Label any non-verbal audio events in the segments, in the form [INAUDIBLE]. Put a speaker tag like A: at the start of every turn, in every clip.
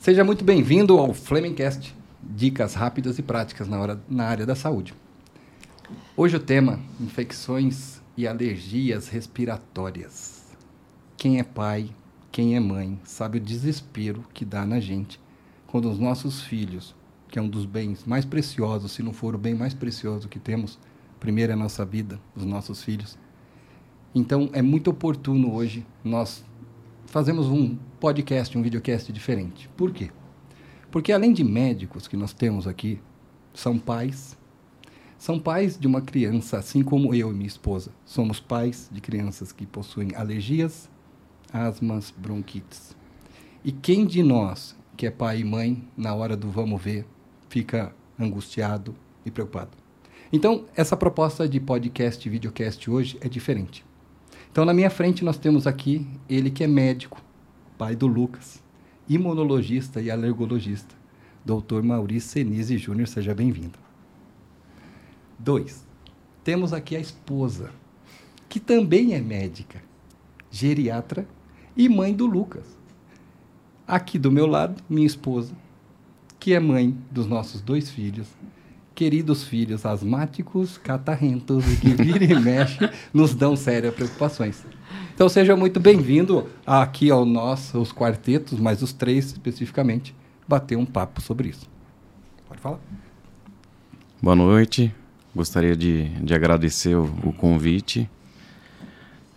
A: Seja muito bem-vindo ao Flemingcast, dicas rápidas e práticas na, hora, na área da saúde. Hoje o tema, infecções e alergias respiratórias. Quem é pai, quem é mãe, sabe o desespero que dá na gente quando os nossos filhos, que é um dos bens mais preciosos, se não for o bem mais precioso que temos, primeiro é a nossa vida, os nossos filhos. Então é muito oportuno hoje nós fazemos um podcast, um videocast diferente. Por quê? Porque além de médicos que nós temos aqui, são pais. São pais de uma criança, assim como eu e minha esposa. Somos pais de crianças que possuem alergias, asmas, bronquites. E quem de nós, que é pai e mãe, na hora do vamos ver, fica angustiado e preocupado? Então, essa proposta de podcast e videocast hoje é diferente. Então, na minha frente, nós temos aqui ele que é médico, pai do Lucas, imunologista e alergologista, Dr. Maurício Senise Júnior, seja bem-vindo. Dois, temos aqui a esposa, que também é médica, geriatra e mãe do Lucas. Aqui do meu lado, minha esposa, que é mãe dos nossos dois filhos, queridos filhos asmáticos, catarrentos e que vira e mexe nos dão sérias preocupações. Então seja muito bem-vindo aqui ao nosso, os quartetos, mas os três especificamente, bater um papo sobre isso. Pode falar.
B: Boa noite. Gostaria de, de agradecer o, o convite.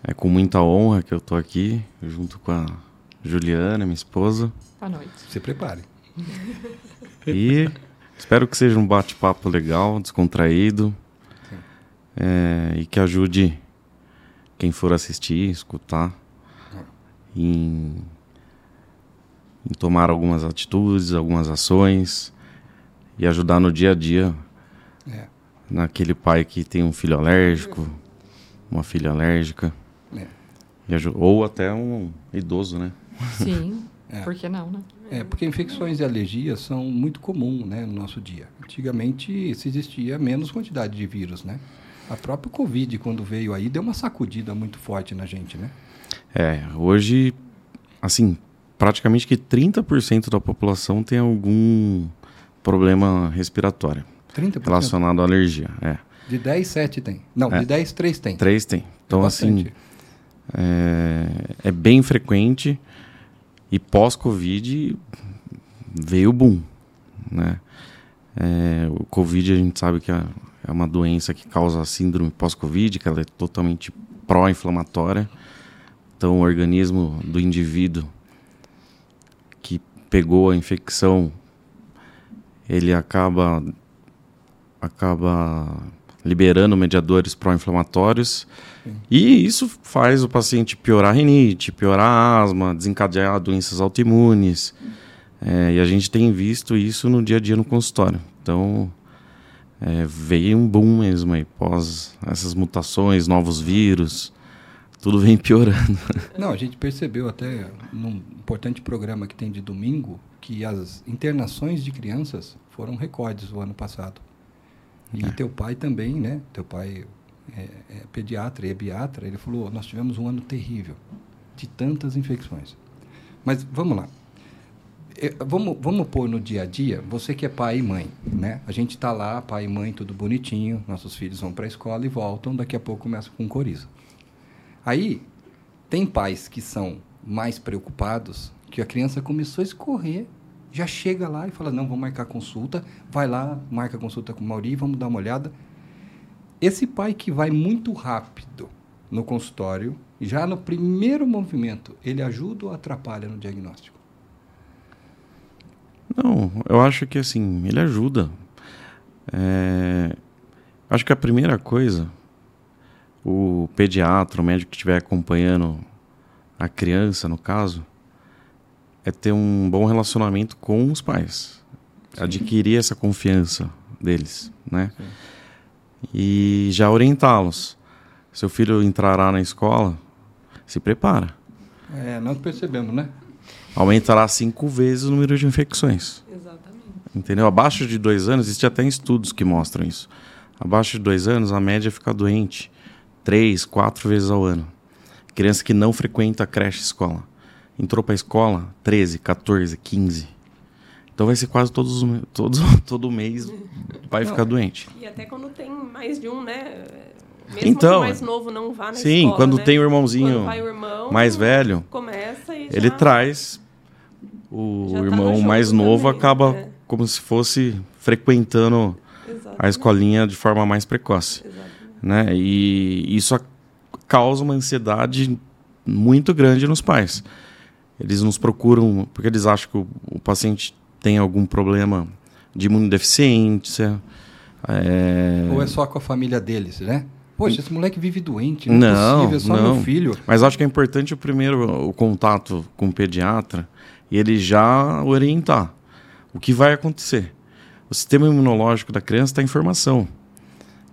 B: É com muita honra que eu estou aqui, junto com a Juliana, minha esposa.
C: Boa noite.
A: Se prepare.
B: E Espero que seja um bate-papo legal, descontraído. É, e que ajude quem for assistir, escutar, em, em tomar algumas atitudes, algumas ações e ajudar no dia a dia. É. Naquele pai que tem um filho alérgico, uma filha alérgica. É. ou até um idoso, né?
C: Sim, é. por que não, né?
A: É, porque infecções e alergias são muito comuns né, no nosso dia. Antigamente se existia menos quantidade de vírus, né? A própria Covid, quando veio aí, deu uma sacudida muito forte na gente, né?
B: É, hoje, assim, praticamente que 30% da população tem algum problema respiratório 30%? relacionado à alergia. É.
A: De 10, 7 tem. Não, é. de 10, 3 tem.
B: 3 tem. Então, é assim, é, é bem frequente. E pós-Covid veio o boom, né? É, o Covid a gente sabe que é, é uma doença que causa síndrome pós-Covid, que ela é totalmente pró-inflamatória. Então o organismo do indivíduo que pegou a infecção, ele acaba acaba liberando mediadores pró-inflamatórios e isso faz o paciente piorar a rinite, piorar a asma, desencadear doenças autoimunes. É, e a gente tem visto isso no dia a dia no consultório. Então, é, veio um boom mesmo aí, pós essas mutações, novos vírus, tudo vem piorando. [LAUGHS]
A: Não, a gente percebeu até num importante programa que tem de domingo que as internações de crianças foram recordes o ano passado. E é. teu pai também, né? Teu pai é, é, pediatra e é biatra, ele falou: nós tivemos um ano terrível de tantas infecções. Mas vamos lá. É, vamos, vamos pôr no dia a dia, você que é pai e mãe, né? A gente está lá, pai e mãe, tudo bonitinho, nossos filhos vão para a escola e voltam, daqui a pouco começa com coriza. Aí, tem pais que são mais preocupados, que a criança começou a escorrer, já chega lá e fala, não, vamos marcar consulta, vai lá, marca consulta com o Mauri, vamos dar uma olhada, esse pai que vai muito rápido no consultório, já no primeiro movimento, ele ajuda ou atrapalha no diagnóstico?
B: Não, eu acho que assim, ele ajuda. É, acho que a primeira coisa, o pediatra, o médico que estiver acompanhando a criança, no caso, é ter um bom relacionamento com os pais. Sim. Adquirir essa confiança deles, né? Sim e já orientá-los. Seu filho entrará na escola, se prepara.
A: É, nós percebemos, né?
B: Aumentará cinco vezes o número de infecções.
C: Exatamente.
B: Entendeu? Abaixo de dois anos, existe até estudos que mostram isso. Abaixo de dois anos, a média fica doente três, quatro vezes ao ano. Criança que não frequenta a creche escola. Entrou para a escola 13, 14, 15. Então vai ser quase todos, todos [LAUGHS] todo mês vai ficar doente.
D: E até quando tem mais de um, né? Mesmo
B: então,
D: mais novo não vá na
B: sim,
D: escola,
B: quando
D: né?
B: tem o irmãozinho
D: o irmão,
B: mais velho,
D: começa e
B: ele
D: já-
B: traz o
D: Já tá
B: irmão mais novo
D: também,
B: acaba
D: né?
B: como se fosse frequentando a
D: Exatamente,
B: escolinha de forma mais precoce,
D: exatamente.
B: né? E isso a- causa uma ansiedade muito grande nos pais. Eles nos procuram porque eles acham que o, o paciente tem algum problema de imunodeficiência. é,
A: Ou é só com a família deles, né? Poxa, esse moleque vive doente, não, é
B: Não,
A: possível, é só
B: não.
A: meu filho.
B: Mas acho que é importante o primeiro o contato com o pediatra e ele já orientar o que vai acontecer. O sistema imunológico da criança está em formação.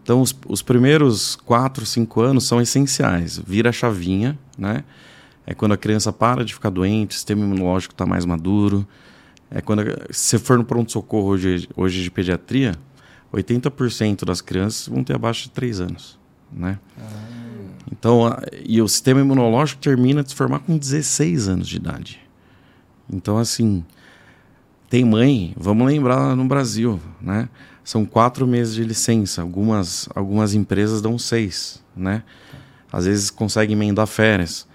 B: Então, os, os primeiros 4, 5 anos são essenciais. Vira a chavinha, né? É quando a criança para de ficar doente, o sistema imunológico está mais maduro. É quando, se você for no pronto-socorro hoje, hoje de pediatria, 80% das crianças vão ter abaixo de 3 anos, né? Então, a- e o sistema imunológico termina de se formar com 16 anos de idade. Então, assim, tem mãe, vamos lembrar no Brasil, né? São quatro meses de licença. Algumas, algumas empresas dão seis, né? Às vezes conseguem emendar férias.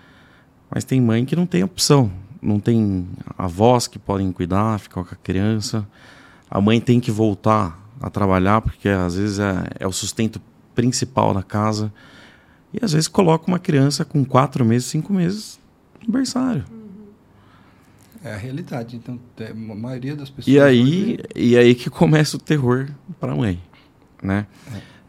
B: Mas tem mãe que não tem opção. Não tem avós que podem cuidar, ficar com a criança. A mãe tem que voltar a trabalhar, porque às vezes é, é o sustento principal da casa. E às vezes coloca uma criança com quatro meses, cinco meses no berçário.
A: É a realidade. Então, é, a maioria das pessoas.
B: E aí, e aí que começa o terror para a mãe, né?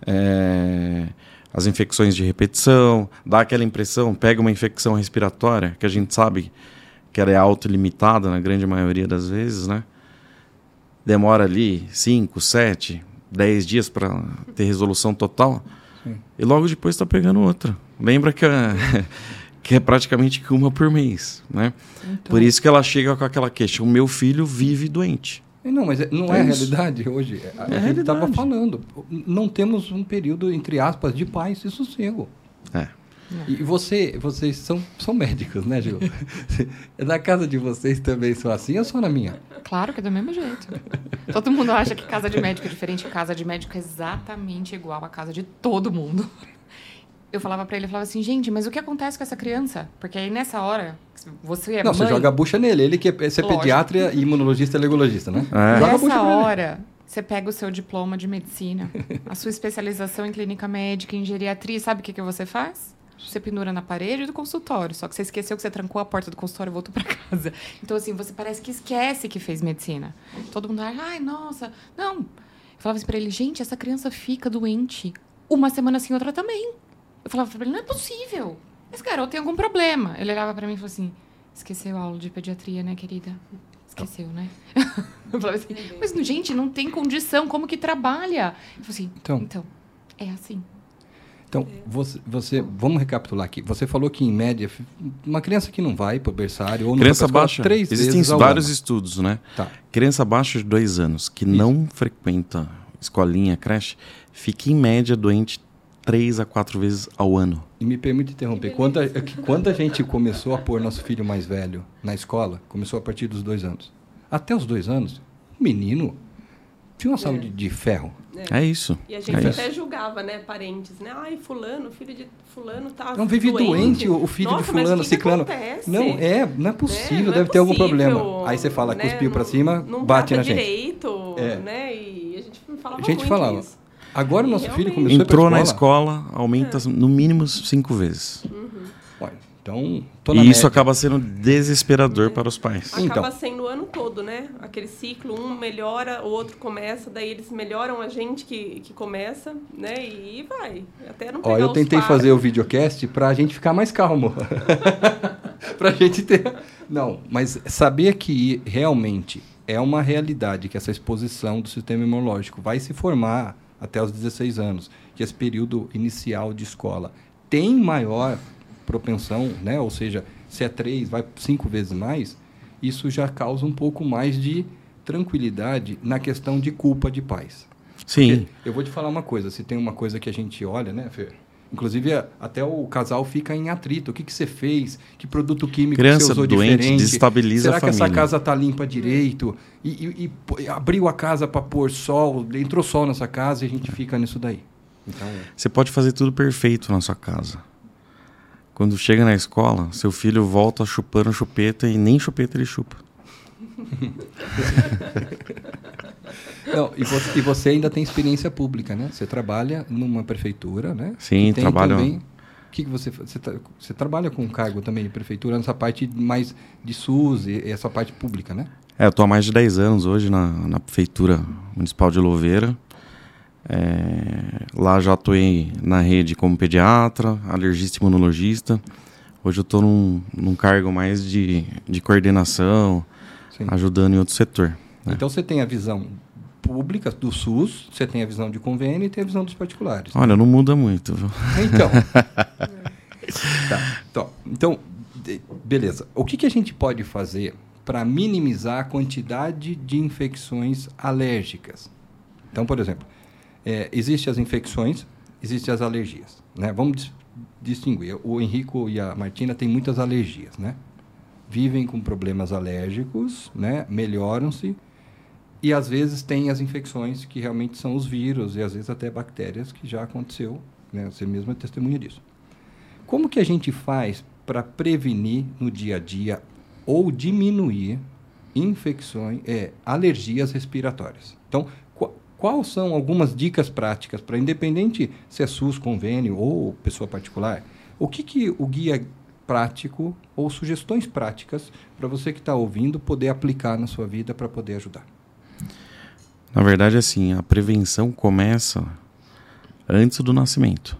B: É, as infecções de repetição, dá aquela impressão, pega uma infecção respiratória, que a gente sabe que ela é autolimitada na grande maioria das vezes, né? Demora ali 5, 7, 10 dias para ter resolução total.
A: Sim.
B: E logo depois está pegando outra. Lembra que é, [LAUGHS] que é praticamente uma por mês, né?
C: Então,
B: Por isso que ela chega com aquela queixa: o meu filho vive doente.
A: E Não, mas é- não é,
B: É
A: a realidade hoje. A,
B: É a
A: gente estava falando. Não temos um período, entre aspas, de paz e sossego.
B: É.
A: E você, vocês são, são médicos, né, Gil? [LAUGHS] na casa de vocês também são assim ou só na minha?
C: Claro que é do mesmo jeito. Todo mundo acha que casa de médico é diferente. Casa de médico é exatamente igual à casa de todo mundo. Eu falava pra ele, eu falava assim, gente, mas o que acontece com essa criança? Porque aí nessa hora, você é
A: não,
C: mãe...
A: você joga a bucha nele. Ele que é, você é
C: Lógico.
A: pediatra e imunologista e alergologista, né?
B: É.
A: Joga a bucha
C: Nessa
A: nele.
C: hora, você pega o seu diploma de medicina, a sua especialização em clínica médica, em geriatria, sabe o que, que você faz? Você pendura na parede do consultório. Só que você esqueceu que você trancou a porta do consultório e voltou para casa. [LAUGHS] Então, assim, você parece que esquece que fez medicina. Todo mundo ai, nossa. Não. Eu falava assim pra ele, gente, essa criança fica doente uma semana assim, outra também. Eu falava pra ele, não é possível. Esse garoto tem algum problema. Ele olhava pra mim e falou assim, esqueceu a aula de pediatria, né, querida? Esqueceu, né? [LAUGHS] Eu falava assim, mas, gente, não tem condição, como que trabalha? Eu falei assim,
A: Então.
C: então, é assim.
A: Então, você, você, vamos recapitular aqui. Você falou que, em média, uma criança que não vai para o berçário ou não
B: Criança
A: vai pra escola
B: baixa.
A: três
B: Existem
A: vezes ao
B: vários
A: ano.
B: estudos, né?
A: Tá.
B: Criança abaixo de dois anos que não frequenta escolinha, creche, fica em média doente três a quatro vezes ao ano.
A: E me permite interromper. Quando a, é que quando a gente começou a pôr nosso filho mais velho na escola, começou a partir dos dois anos. Até os dois anos, o menino tinha uma saúde de ferro.
B: É isso.
D: E a
B: é
D: gente
B: isso.
D: até julgava, né, parentes, né? Ai, fulano, filho de fulano tá
A: Não vive doente, o o filho
D: Nossa,
A: de
D: mas
A: fulano,
D: o que
A: ciclano.
D: acontece?
A: Não é, não é
D: Né?
A: possível,
D: Não é
A: deve ter algum problema. Aí você fala,
D: né?
A: cuspiu pra
D: Não-
A: cima,
D: não
A: bate na gente.
D: direito,
A: É.
D: né? E a gente falava
A: A gente
D: muito
A: falava.
D: isso.
A: Agora o nosso
D: E
A: filho começou a ir
B: Entrou na
A: escola.
B: escola, aumenta no mínimo cinco vezes.
A: Olha, então, tô na
B: E isso
A: média.
B: acaba sendo desesperador para os pais.
D: Acaba
A: Então.
D: sendo o ano todo, né? Aquele ciclo, um melhora, o outro começa, daí eles melhoram a gente que, que começa, né? E vai. Até não
A: Ó, eu
D: os
A: tentei
D: pares.
A: fazer o videocast pra gente ficar mais calmo. [LAUGHS] pra gente ter. Não, mas sabia que realmente é uma realidade que essa exposição do sistema imunológico vai se formar até os 16 anos, que esse período inicial de escola tem maior propensão, né? Ou seja, se é três, vai cinco vezes mais, isso já causa um pouco mais de tranquilidade na questão de culpa de pais.
B: Sim.
A: Porque Eu vou te falar uma coisa, se tem uma coisa que a gente olha, né, Fer? Inclusive, até o casal fica em atrito. O que, que você fez? Que produto químico
B: Criança
A: você usou
B: doente
A: diferente?
B: desestabiliza
A: Será
B: a
A: que essa casa tá limpa direito? E, e- e abriu a casa para pôr sol, entrou sol nessa casa e a gente fica nisso daí. Então,
B: Você pode fazer tudo perfeito na sua casa. Quando chega na escola, seu filho volta chupando chupeta e nem chupeta ele chupa. [LAUGHS]
A: não, e, você, e você ainda tem experiência pública, né? Você trabalha numa prefeitura, né?
B: Sim, trabalho-
A: também- que, que você? Você, você trabalha com cargo também de prefeitura nessa parte mais de SUS e essa parte pública, né?
B: É, eu tô há mais de 10 anos hoje na, na Prefeitura Municipal de Louveira. É, lá já atuei na rede como pediatra, alergista e imunologista. Hoje eu estou num, num cargo mais de, de coordenação,
A: Sim.
B: ajudando em outro setor. né?
A: Então você tem a visão pública do SUS, você tem a visão de convênio e tem a visão dos particulares.
B: Olha, não muda muito. viu?
A: Então. [LAUGHS] Tá, Então, então, beleza. O que, que a gente pode fazer para minimizar a quantidade de infecções alérgicas? Então, por exemplo, é, existem as infecções, existem as alergias. Né? Vamos dis- distinguir. O Henrico e a Martina têm muitas alergias, né? Vivem com problemas alérgicos, né? Melhoram-se e às vezes tem as infecções que realmente são os vírus e às vezes até bactérias que já aconteceu, né? Você mesmo é testemunha disso. Como que a gente faz para prevenir no dia a dia ou diminuir infecções, é, alergias respiratórias? Então, quais são algumas dicas práticas para, independente se é SUS, convênio ou pessoa particular, o que, que o guia prático ou sugestões práticas para você que está ouvindo poder aplicar na sua vida para poder ajudar?
B: Na verdade, assim, a prevenção começa antes do nascimento.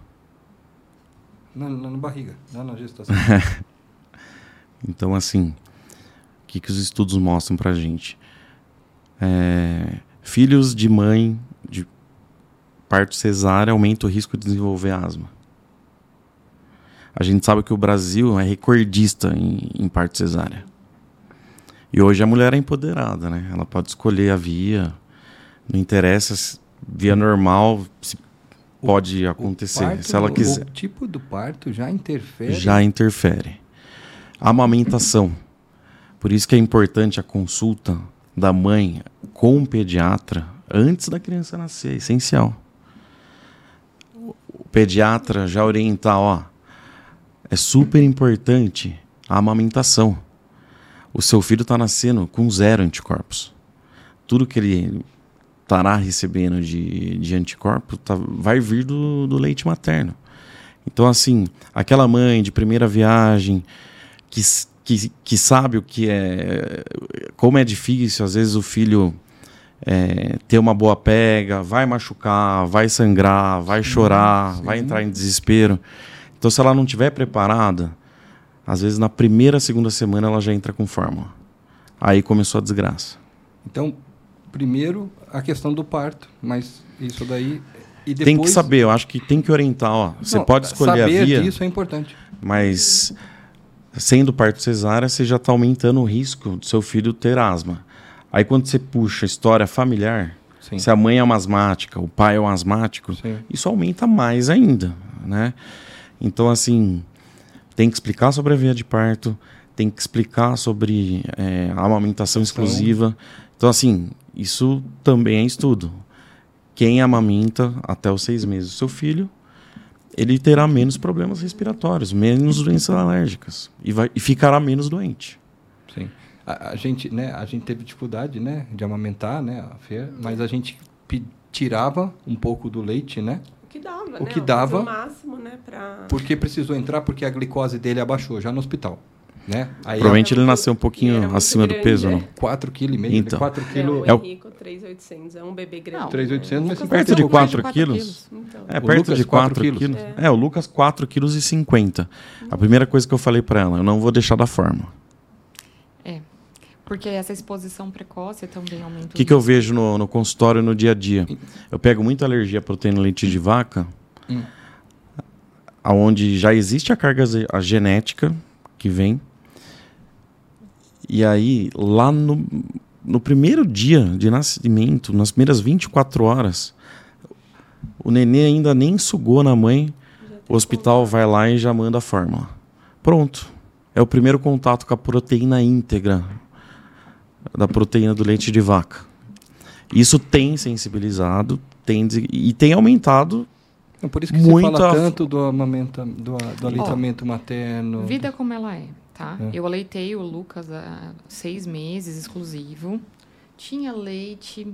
A: Na, na, na barriga, não na gestação. [LAUGHS]
B: Então, assim, o que, que os estudos mostram pra gente? É, filhos de mãe de parto cesárea aumentam o risco de desenvolver asma. A gente sabe que o Brasil é recordista em, em parto cesárea. E hoje a mulher é empoderada, né? Ela pode escolher a via, não interessa se via normal, se pode acontecer.
A: Parto,
B: se ela quiser.
A: O tipo do parto já interfere.
B: já interfere. A amamentação. Por isso que é importante a consulta da mãe com o pediatra antes da criança nascer, é essencial. O pediatra já orientar, ó, é super importante a amamentação. O seu filho está nascendo com zero anticorpos. Tudo que ele estará recebendo de, de anticorpo tá, vai vir do, do leite materno. Então, assim, aquela mãe de primeira viagem que, que, que sabe o que é. Como é difícil, às vezes, o filho é, ter uma boa pega, vai machucar, vai sangrar, vai chorar,
A: sim.
B: vai entrar em desespero. Então, se ela não estiver preparada, às vezes na primeira, segunda semana ela já entra com fórmula. Aí começou a desgraça.
A: Então, primeiro a questão do parto, mas isso daí depois
B: Tem que saber, eu acho que tem que orientar, ó. Você
A: Não,
B: pode escolher a
A: saber
B: via.
A: disso é importante.
B: Mas sendo parto cesárea, você já está aumentando o risco do seu filho ter asma. Aí quando você puxa a história familiar,
A: Sim.
B: se a mãe é uma asmática, o pai é um asmático,
A: Sim.
B: isso aumenta mais ainda, né? Então, assim, tem que explicar sobre a via de parto, tem que explicar sobre é, a amamentação exclusiva. Então, assim, isso também é estudo. Quem amamenta até os seis meses do seu filho, ele terá menos problemas respiratórios, menos doenças alérgicas e, vai, e ficará menos doente.
A: Sim. A, a gente, né, a gente teve dificuldade, né, de amamentar, né, a Fer, mas a gente tirava um pouco do leite, né?
D: O que dava,
A: O
D: né?
A: que dava.
D: O máximo, né? Pra...
A: Porque precisou entrar porque a glicose dele abaixou já no hospital, né? Aí
B: Provavelmente ele nasceu um pouquinho acima do
D: grande,
B: peso,
D: é.
B: não?
A: 4,5 kg,
B: Então.
A: 4
D: É,
A: kg.
B: É o-
D: Henrico, 3,800. É um bebê grande.
C: Não.
A: 3,800, mas
B: Perto de
C: com mais
B: 4 quilos?
D: Então,
B: É,
A: O
B: perto
A: Lucas,
B: de
A: 4
B: 4
A: quilos.
B: quilos.
D: É.
B: É. o Lucas 4 quilos e 50. A primeira coisa que eu falei pra ela, eu não vou deixar da forma.
C: É. Porque essa exposição precoce também aumenta
B: O que, que eu vejo no, no consultório no dia a dia? Eu pego muita alergia à proteína leite de vaca,
A: Hum.
B: aonde já existe a carga genética que vem. E aí, lá no, no primeiro dia de nascimento, nas primeiras 24 horas, o nenê ainda nem sugou na mãe, O hospital vai lá e já manda a fórmula. Pronto. É o primeiro contato com a proteína íntegra da proteína do leite de vaca. Isso tem sensibilizado tem, e tem aumentado
A: é por isso que
B: Muita...
A: se fala tanto do, amamenta, do, do aleitamento oh, materno.
C: Vida como ela é, tá? É. Eu aleitei o Lucas há seis meses, exclusivo. Tinha leite.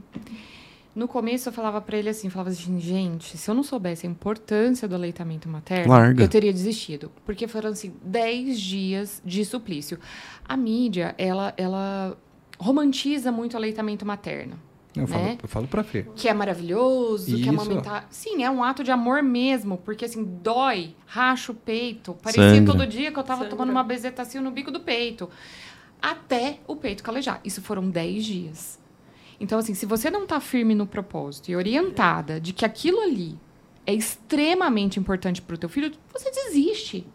C: No começo eu falava para ele assim, falava assim, gente, se eu não soubesse a importância do aleitamento materno,
B: Larga.
C: eu teria desistido. Porque foram assim, dez dias de suplício. A mídia, ela, ela romantiza muito o aleitamento materno.
A: Eu,
C: né?
A: falo, eu falo pra Fê.
C: Que é maravilhoso,
A: Isso.
C: que é amamentar. Sim, é um ato de amor mesmo, porque assim, dói, racha o peito. Parecia
B: Sangra.
C: todo dia que eu tava
D: Sangra.
C: tomando uma bezetacil no bico do peito. Até o peito calejar. Isso foram 10 dias. Então, assim, se você não tá firme no propósito e orientada de que aquilo ali é extremamente importante pro teu filho, você desiste.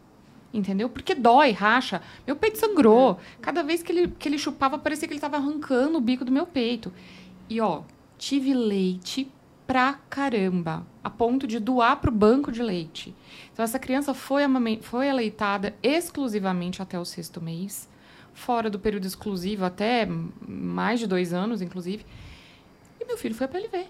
C: Entendeu? Porque dói, racha. Meu peito sangrou. Cada vez que ele, que ele chupava, parecia que ele tava arrancando o bico do meu peito. E ó, tive leite pra caramba, a ponto de doar pro banco de leite. Então essa criança foi, foi aleitada exclusivamente até o sexto mês, fora do período exclusivo até mais de dois anos, inclusive. E meu filho foi a PLV.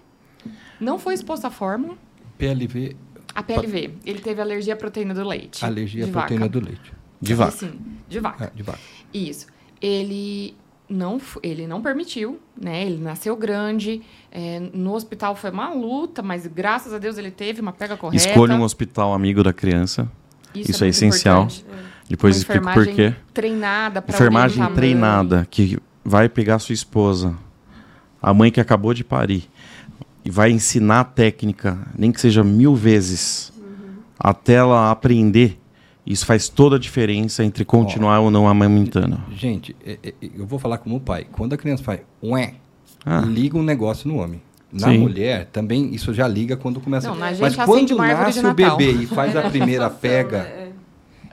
C: Não foi exposto à fórmula.
A: PLV,
C: A PLV, ele teve alergia à proteína do leite.
A: alergia à proteína
C: vaca.
A: do leite.
B: de vaca.
C: Sim, de vaca.
A: É, de vaca.
C: Isso. Ele não, ele não permitiu, né? Ele nasceu grande. é, no hospital foi uma luta, mas graças a Deus ele teve uma pega correta.
B: Escolha um hospital amigo da criança. isso é
C: muito
B: essencial.
C: importante.
B: Depois
C: Uma
B: explico por quê.
C: Treinada para
B: Enfermagem treinada que vai pegar sua esposa, a mãe que acabou de parir, e vai ensinar a técnica, nem que seja mil vezes, até ela aprender. Isso faz toda a diferença entre continuar ou não amamentando.
A: Gente, é- é- eu vou falar como pai. Quando a criança faz ué,
B: Ah.
A: liga um negócio no homem. Na
B: Sim.
A: mulher, também isso já liga quando começa.
C: Não, na gente
A: Mas quando nasce o bebê e faz a primeira [LAUGHS] pega.
D: é.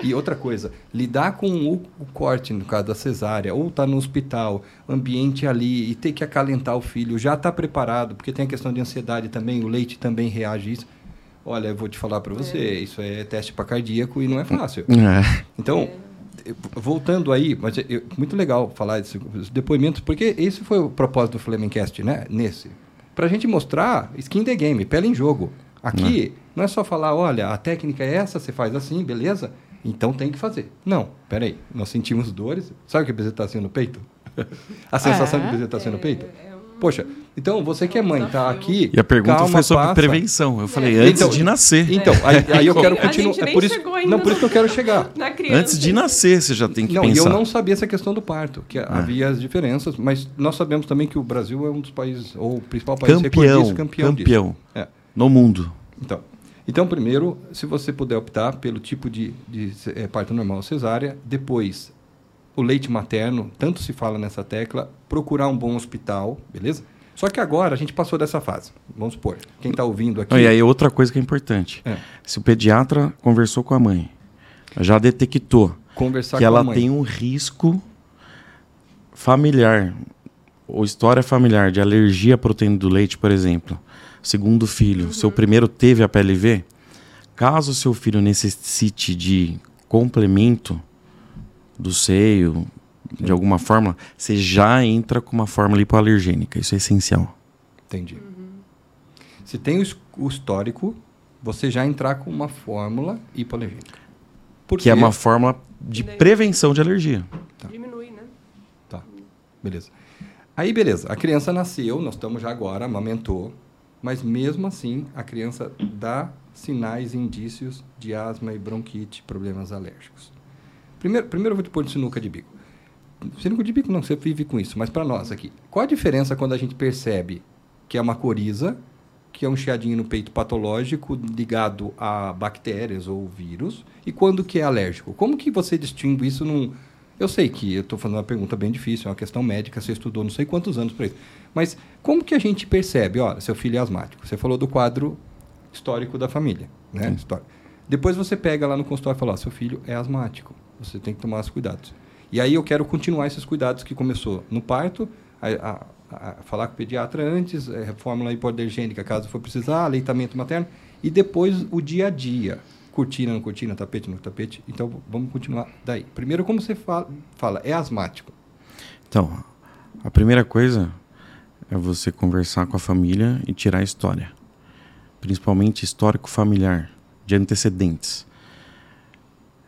A: E outra coisa, lidar com o, o corte, no caso da cesárea, ou tá no hospital, ambiente ali, e ter que acalentar o filho, já está preparado, porque tem a questão de ansiedade também, o leite também reage a isso. Olha, eu vou te falar para você, isso é teste para cardíaco e não é fácil.
B: É.
A: Então, eh, voltando aí, mas eu- muito legal falar desses depoimentos, porque esse foi o propósito do Flemingcast, né? Nesse. Pra gente mostrar skin the game, pele em jogo. Aqui, não é só falar, olha, a técnica é essa, você faz assim, beleza? Então tem que fazer. Não, peraí, nós sentimos dores. Sabe o que é bezetacil no peito? [LAUGHS] a sensação de
C: É?
A: bezetacil no peito?
D: É
A: Poxa, então você que é mãe, tá aqui.
B: E a pergunta
A: calma,
B: foi sobre
A: passa.
B: prevenção. Eu falei,
D: É.
B: antes
A: Então,
B: de nascer.
A: Então, aí, aí eu [LAUGHS] quero continuar. É por isso, não, por isso que eu quero chegar. [LAUGHS]
B: Antes de nascer, você já tem que
A: não, e
B: pensar.
A: eu não sabia essa questão do parto, que havia as diferenças, mas nós sabemos também que o Brasil é um dos países, ou o principal país
B: campeão,
A: recordista, campeão,
B: campeão,
A: disso. É.
B: no mundo.
A: Então, então, primeiro, se você puder optar pelo tipo de, de eh, parto normal ou cesárea, depois, o leite materno, tanto se fala nessa tecla, procurar um bom hospital, beleza? Só que agora a gente passou dessa fase. Vamos supor, quem está ouvindo aqui...
B: Não, e aí outra coisa que é importante.
A: É.
B: Se o pediatra conversou com a mãe, já detectou
A: conversar
B: que
A: com
B: ela
A: a mãe.
B: tem um risco familiar ou história familiar de alergia à proteína do leite, por exemplo, segundo filho, seu primeiro teve a PLV, caso seu filho necessite de complemento do seio, de alguma forma, você já entra com uma fórmula hipoalergênica. Isso é essencial.
A: Entendi. Se tem o his- o histórico, você já entrar com uma fórmula hipoalergênica. Por
B: Que é uma fórmula de prevenção de alergia.
D: Diminui, né?
A: Tá, beleza. Aí, beleza. A criança nasceu, nós estamos já agora, amamentou, mas mesmo assim a criança dá sinais e indícios de asma e bronquite, problemas alérgicos. Primeiro, primeiro eu vou te pôr de sinuca de bico. Sinuca de bico não, você vive com isso, mas para nós aqui. Qual a diferença quando a gente percebe que é uma coriza, que é um chiadinho no peito patológico ligado a bactérias ou vírus, e quando que é alérgico? Como que você distingue isso num... Eu sei que eu estou fazendo uma pergunta bem difícil, é uma questão médica, você estudou não sei quantos anos para isso. Mas como que a gente percebe, olha, seu filho é asmático? Você falou do quadro histórico da família, né? Histórico. Depois você pega lá no consultório e fala, ó, seu filho é asmático, você tem que tomar os cuidados. E aí eu quero continuar esses cuidados que começou no parto, a, a- a- falar com o pediatra antes, é, fórmula hipoalergênica caso for precisar, aleitamento materno, e depois o dia a dia. cortina no cortina, tapete no tapete. Então vamos continuar daí. Primeiro, como você fala, fala é asmático.
B: Então, a primeira coisa é você conversar com a família e tirar a história. Principalmente histórico familiar, de antecedentes.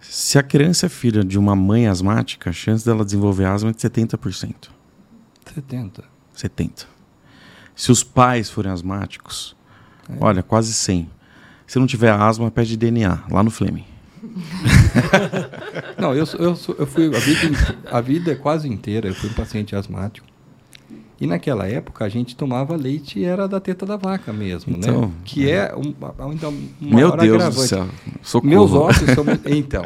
B: Se a criança é filha de uma mãe asmática, a chance dela desenvolver asma é de 70%.
A: 70.
B: 70. Se os pais forem asmáticos, é. olha, quase 100. Se não tiver asma, pede DNA, lá no Fleming. [LAUGHS]
A: não, eu, eu, eu fui a vida, a vida quase inteira, eu fui um paciente asmático. E naquela época a gente tomava leite e era da teta da vaca mesmo, né? então, né? Que é, é um, então,
B: uma Meu Deus agravante. do céu.
A: Socorro. Meus ossos são. Então.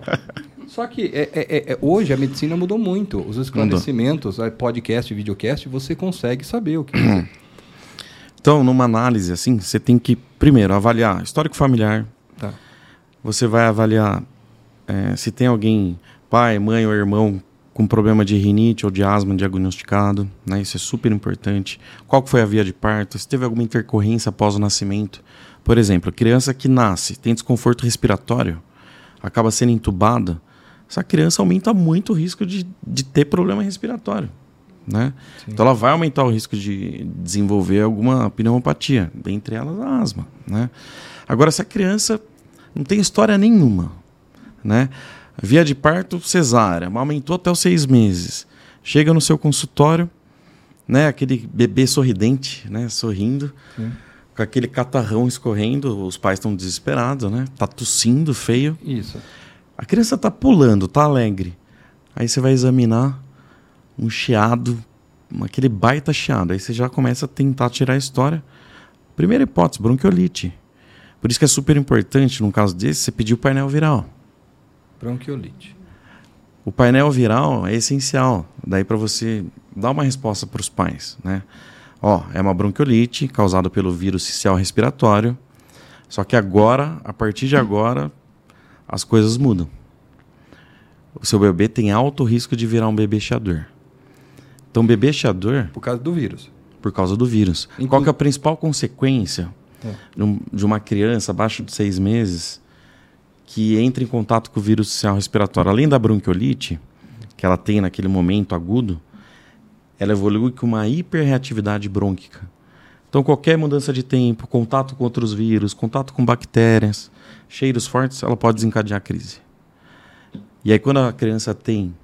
A: Só que é, é, é, é, hoje a medicina mudou muito. Os esclarecimentos, mudou. podcast, videocast, você consegue saber o que. [CLEARS THROAT]
B: Então, numa análise assim, você tem que primeiro avaliar histórico familiar.
A: Tá.
B: Você vai avaliar é, se tem alguém, pai, mãe ou irmão com problema de rinite ou de asma diagnosticado, né? Isso é super importante. Qual foi a via de parto? Se teve alguma intercorrência após o nascimento. Por exemplo, criança que nasce, tem desconforto respiratório, acaba sendo entubada, essa criança aumenta muito o risco de, de ter problema respiratório. Né? Então ela vai aumentar o risco de desenvolver alguma pneumopatia, dentre elas a asma. Né? Agora, se a criança não tem história nenhuma, né? Via de parto cesárea, aumentou até os seis meses. Chega no seu consultório, né? Aquele bebê sorridente, né? Sorrindo, Sim. com aquele catarrão escorrendo, os pais estão desesperados, né? Tá tossindo feio.
A: Isso.
B: A criança tá pulando, tá alegre. Aí você vai examinar um chiado, aquele baita chiado. Aí você já começa a tentar tirar a história. Primeira hipótese, bronquiolite. Por isso que é super importante, num caso desse, você pedir o painel viral.
A: Bronquiolite.
B: O painel viral é essencial, daí para você dar uma resposta para os pais, né? Ó, é uma bronquiolite causada pelo vírus social respiratório. Só que agora, a partir de agora, as coisas mudam. O seu bebê tem alto risco de virar um bebê chiador. Então, bebê chiador.
A: Por causa do vírus.
B: Por causa do vírus. Inclu... Qual é a principal consequência é. de uma criança abaixo de seis meses que entra em contato com o vírus social respiratório, além da bronquiolite, que ela tem naquele momento agudo, ela evolui com uma hiperreatividade brônquica. Então, qualquer mudança de tempo, contato com outros vírus, contato com bactérias, cheiros fortes, ela pode desencadear a crise. E aí, quando a criança tem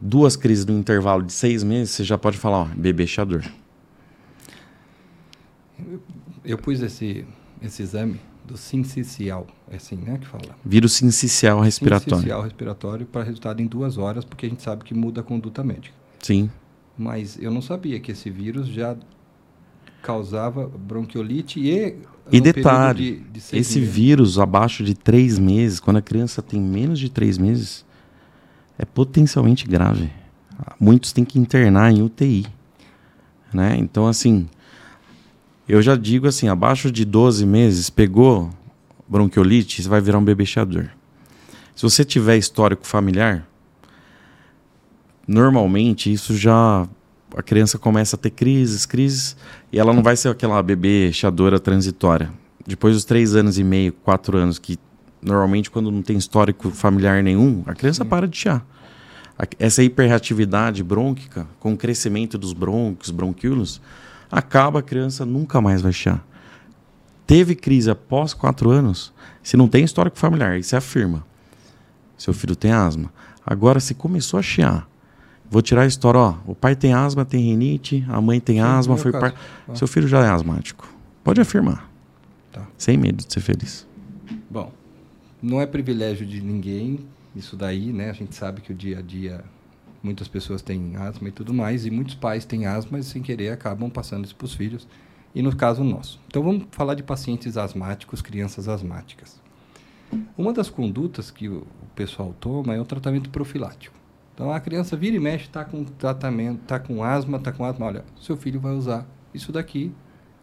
B: duas crises no intervalo de seis meses, você já pode falar, ó, bebê chador.
A: Eu pus esse, esse exame do sincicial, é assim, né, que fala?
B: Vírus sincicial respiratório.
A: Sincicial respiratório para resultado em duas horas, porque a gente sabe que muda a conduta médica.
B: Sim.
A: Mas eu não sabia que esse vírus já causava bronquiolite e
B: e detalhe, de, de esse meses. vírus abaixo de três meses, quando a criança tem menos de três meses, é potencialmente grave. Muitos têm que internar em UTI. Né? Então, assim, eu já digo assim, abaixo de 12 meses, pegou bronquiolite, você vai virar um bebê cheador. Se você tiver histórico familiar, normalmente isso já a criança começa a ter crises, crises, e ela não vai ser aquela bebê chadora transitória. Depois dos três anos e meio, quatro anos, que normalmente quando não tem histórico familiar nenhum, a criança Sim. para de chiar. Essa hiperreatividade brônquica, com o crescimento dos brônquios, bronquíolos, acaba a criança nunca mais vai chiar. Teve crise após quatro anos, se não tem histórico familiar, isso afirma. Seu filho tem asma. Agora, se começou a chiar, vou tirar a história, ó, o pai tem asma, tem rinite, a mãe tem Sim, asma, foi par... ah. seu filho já é asmático. Pode afirmar. Tá. Sem medo de ser feliz.
A: Bom, não é privilégio de ninguém isso daí, né? A gente sabe que o dia a dia muitas pessoas têm asma e tudo mais, e muitos pais têm asma e sem querer acabam passando isso para os filhos, e no caso nosso. Então vamos falar de pacientes asmáticos, crianças asmáticas. Uma das condutas que o pessoal toma é o tratamento profilático. Então a criança vira e mexe, está com tratamento, está com asma, está com asma, olha, seu filho vai usar isso daqui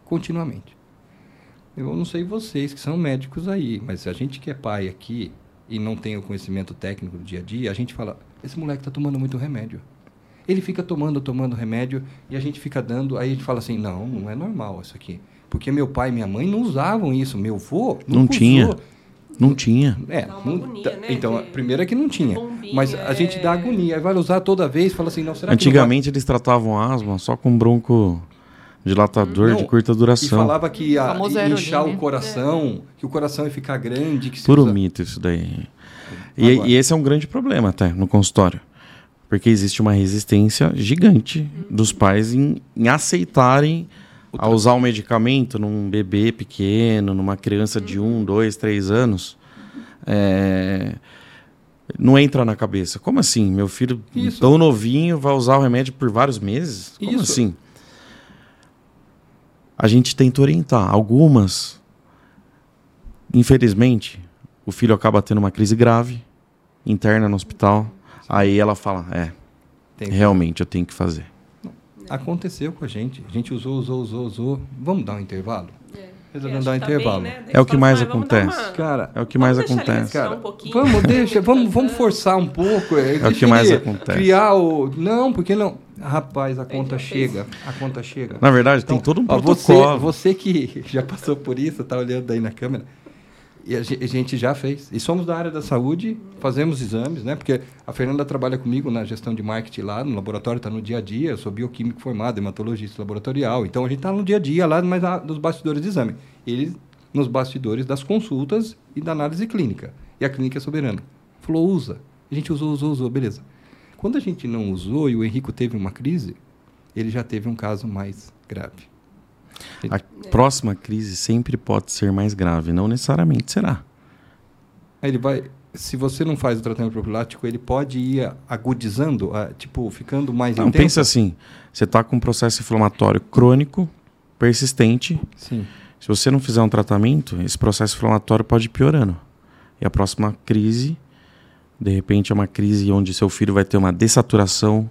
A: continuamente. Eu não sei vocês que são médicos aí, mas a gente que é pai aqui e não tem o conhecimento técnico do dia a dia, a gente fala, esse moleque está tomando muito remédio. Ele fica tomando, tomando remédio e a gente fica dando, aí a gente fala assim, não, não é normal isso aqui. Porque meu pai e minha mãe não usavam isso, meu avô
B: não, não tinha. Não tinha.
A: É,
D: Dá uma
A: não-
D: agonia,
A: tá-
D: né,
A: então,
D: de-
A: primeiro é que não tinha.
D: bombinha,
A: mas a gente dá
D: é.
A: agonia. Aí vai usar toda vez, fala assim, não, será que não
B: Antigamente eles tratavam asma só com bronco dilatador
A: Não,
B: de curta
A: vai... E
B: duração.
A: falava que ia inchar o coração, que o coração ia ficar grande. Que se
B: Puro
A: usa-
B: mito isso daí. E, e esse é um grande problema até no consultório. Porque existe uma resistência gigante dos pais em, em aceitarem a usar o medicamento num bebê pequeno, numa criança de um, dois, três anos. É, Não entra na cabeça. Como assim? Meu filho
A: Isso.
B: tão novinho vai usar o remédio por vários meses? Como
A: Isso.
B: assim? A gente tenta orientar. Algumas, infelizmente, o filho acaba tendo uma crise grave, interna no hospital. Aí ela fala: É,
A: Tem-
B: realmente eu tenho que fazer.
A: Aconteceu com a gente. A gente usou, usou, usou, usou. Vamos dar um intervalo?
D: É.
A: Resolvemos
D: Acho
A: dar um
D: que tá bem,
A: intervalo.
D: né? Daí
B: É o que mais
D: assim, "Ah, vamos dar
B: acontece."
D: uma-
A: Cara,
B: É o que mais acontece.
A: Cara,
D: um
A: vamos,
D: né?
A: deixa, vamos, [LAUGHS] vamos forçar um pouco. É,
B: É o que mais acontece.
A: Criar o. Não, porque não. Rapaz, a conta chega. A conta chega.
B: Na verdade, tem
A: Então,
B: todo um
A: ó,
B: protocolo.
A: Você, você que [LAUGHS] já passou por isso, tá olhando aí na câmera. E a ge- a gente já fez. E somos da área da saúde, fazemos exames, né? Porque a Fernanda trabalha comigo na gestão de marketing lá no laboratório, está no dia a dia. Eu sou bioquímico formado, hematologista laboratorial. Então a gente está no dia a dia lá, mas nos bastidores de exame. Eles nos bastidores das consultas e da análise clínica. E a clínica é soberana. Falou, usa. A gente usou, usou, usou, beleza. Quando a gente não usou e o Henrico teve uma crise, ele já teve um caso mais grave.
B: A próxima crise sempre pode ser mais grave, não necessariamente será.
A: Ele vai, se você não faz o tratamento profilático, ele pode ir agudizando, tipo, ficando mais
B: Não,
A: intenso.
B: pensa assim, você está com um processo inflamatório crônico, persistente.
A: Sim.
B: Se você não fizer um tratamento, esse processo inflamatório pode ir piorando. E a próxima crise, de repente, é uma crise onde seu filho vai ter uma dessaturação,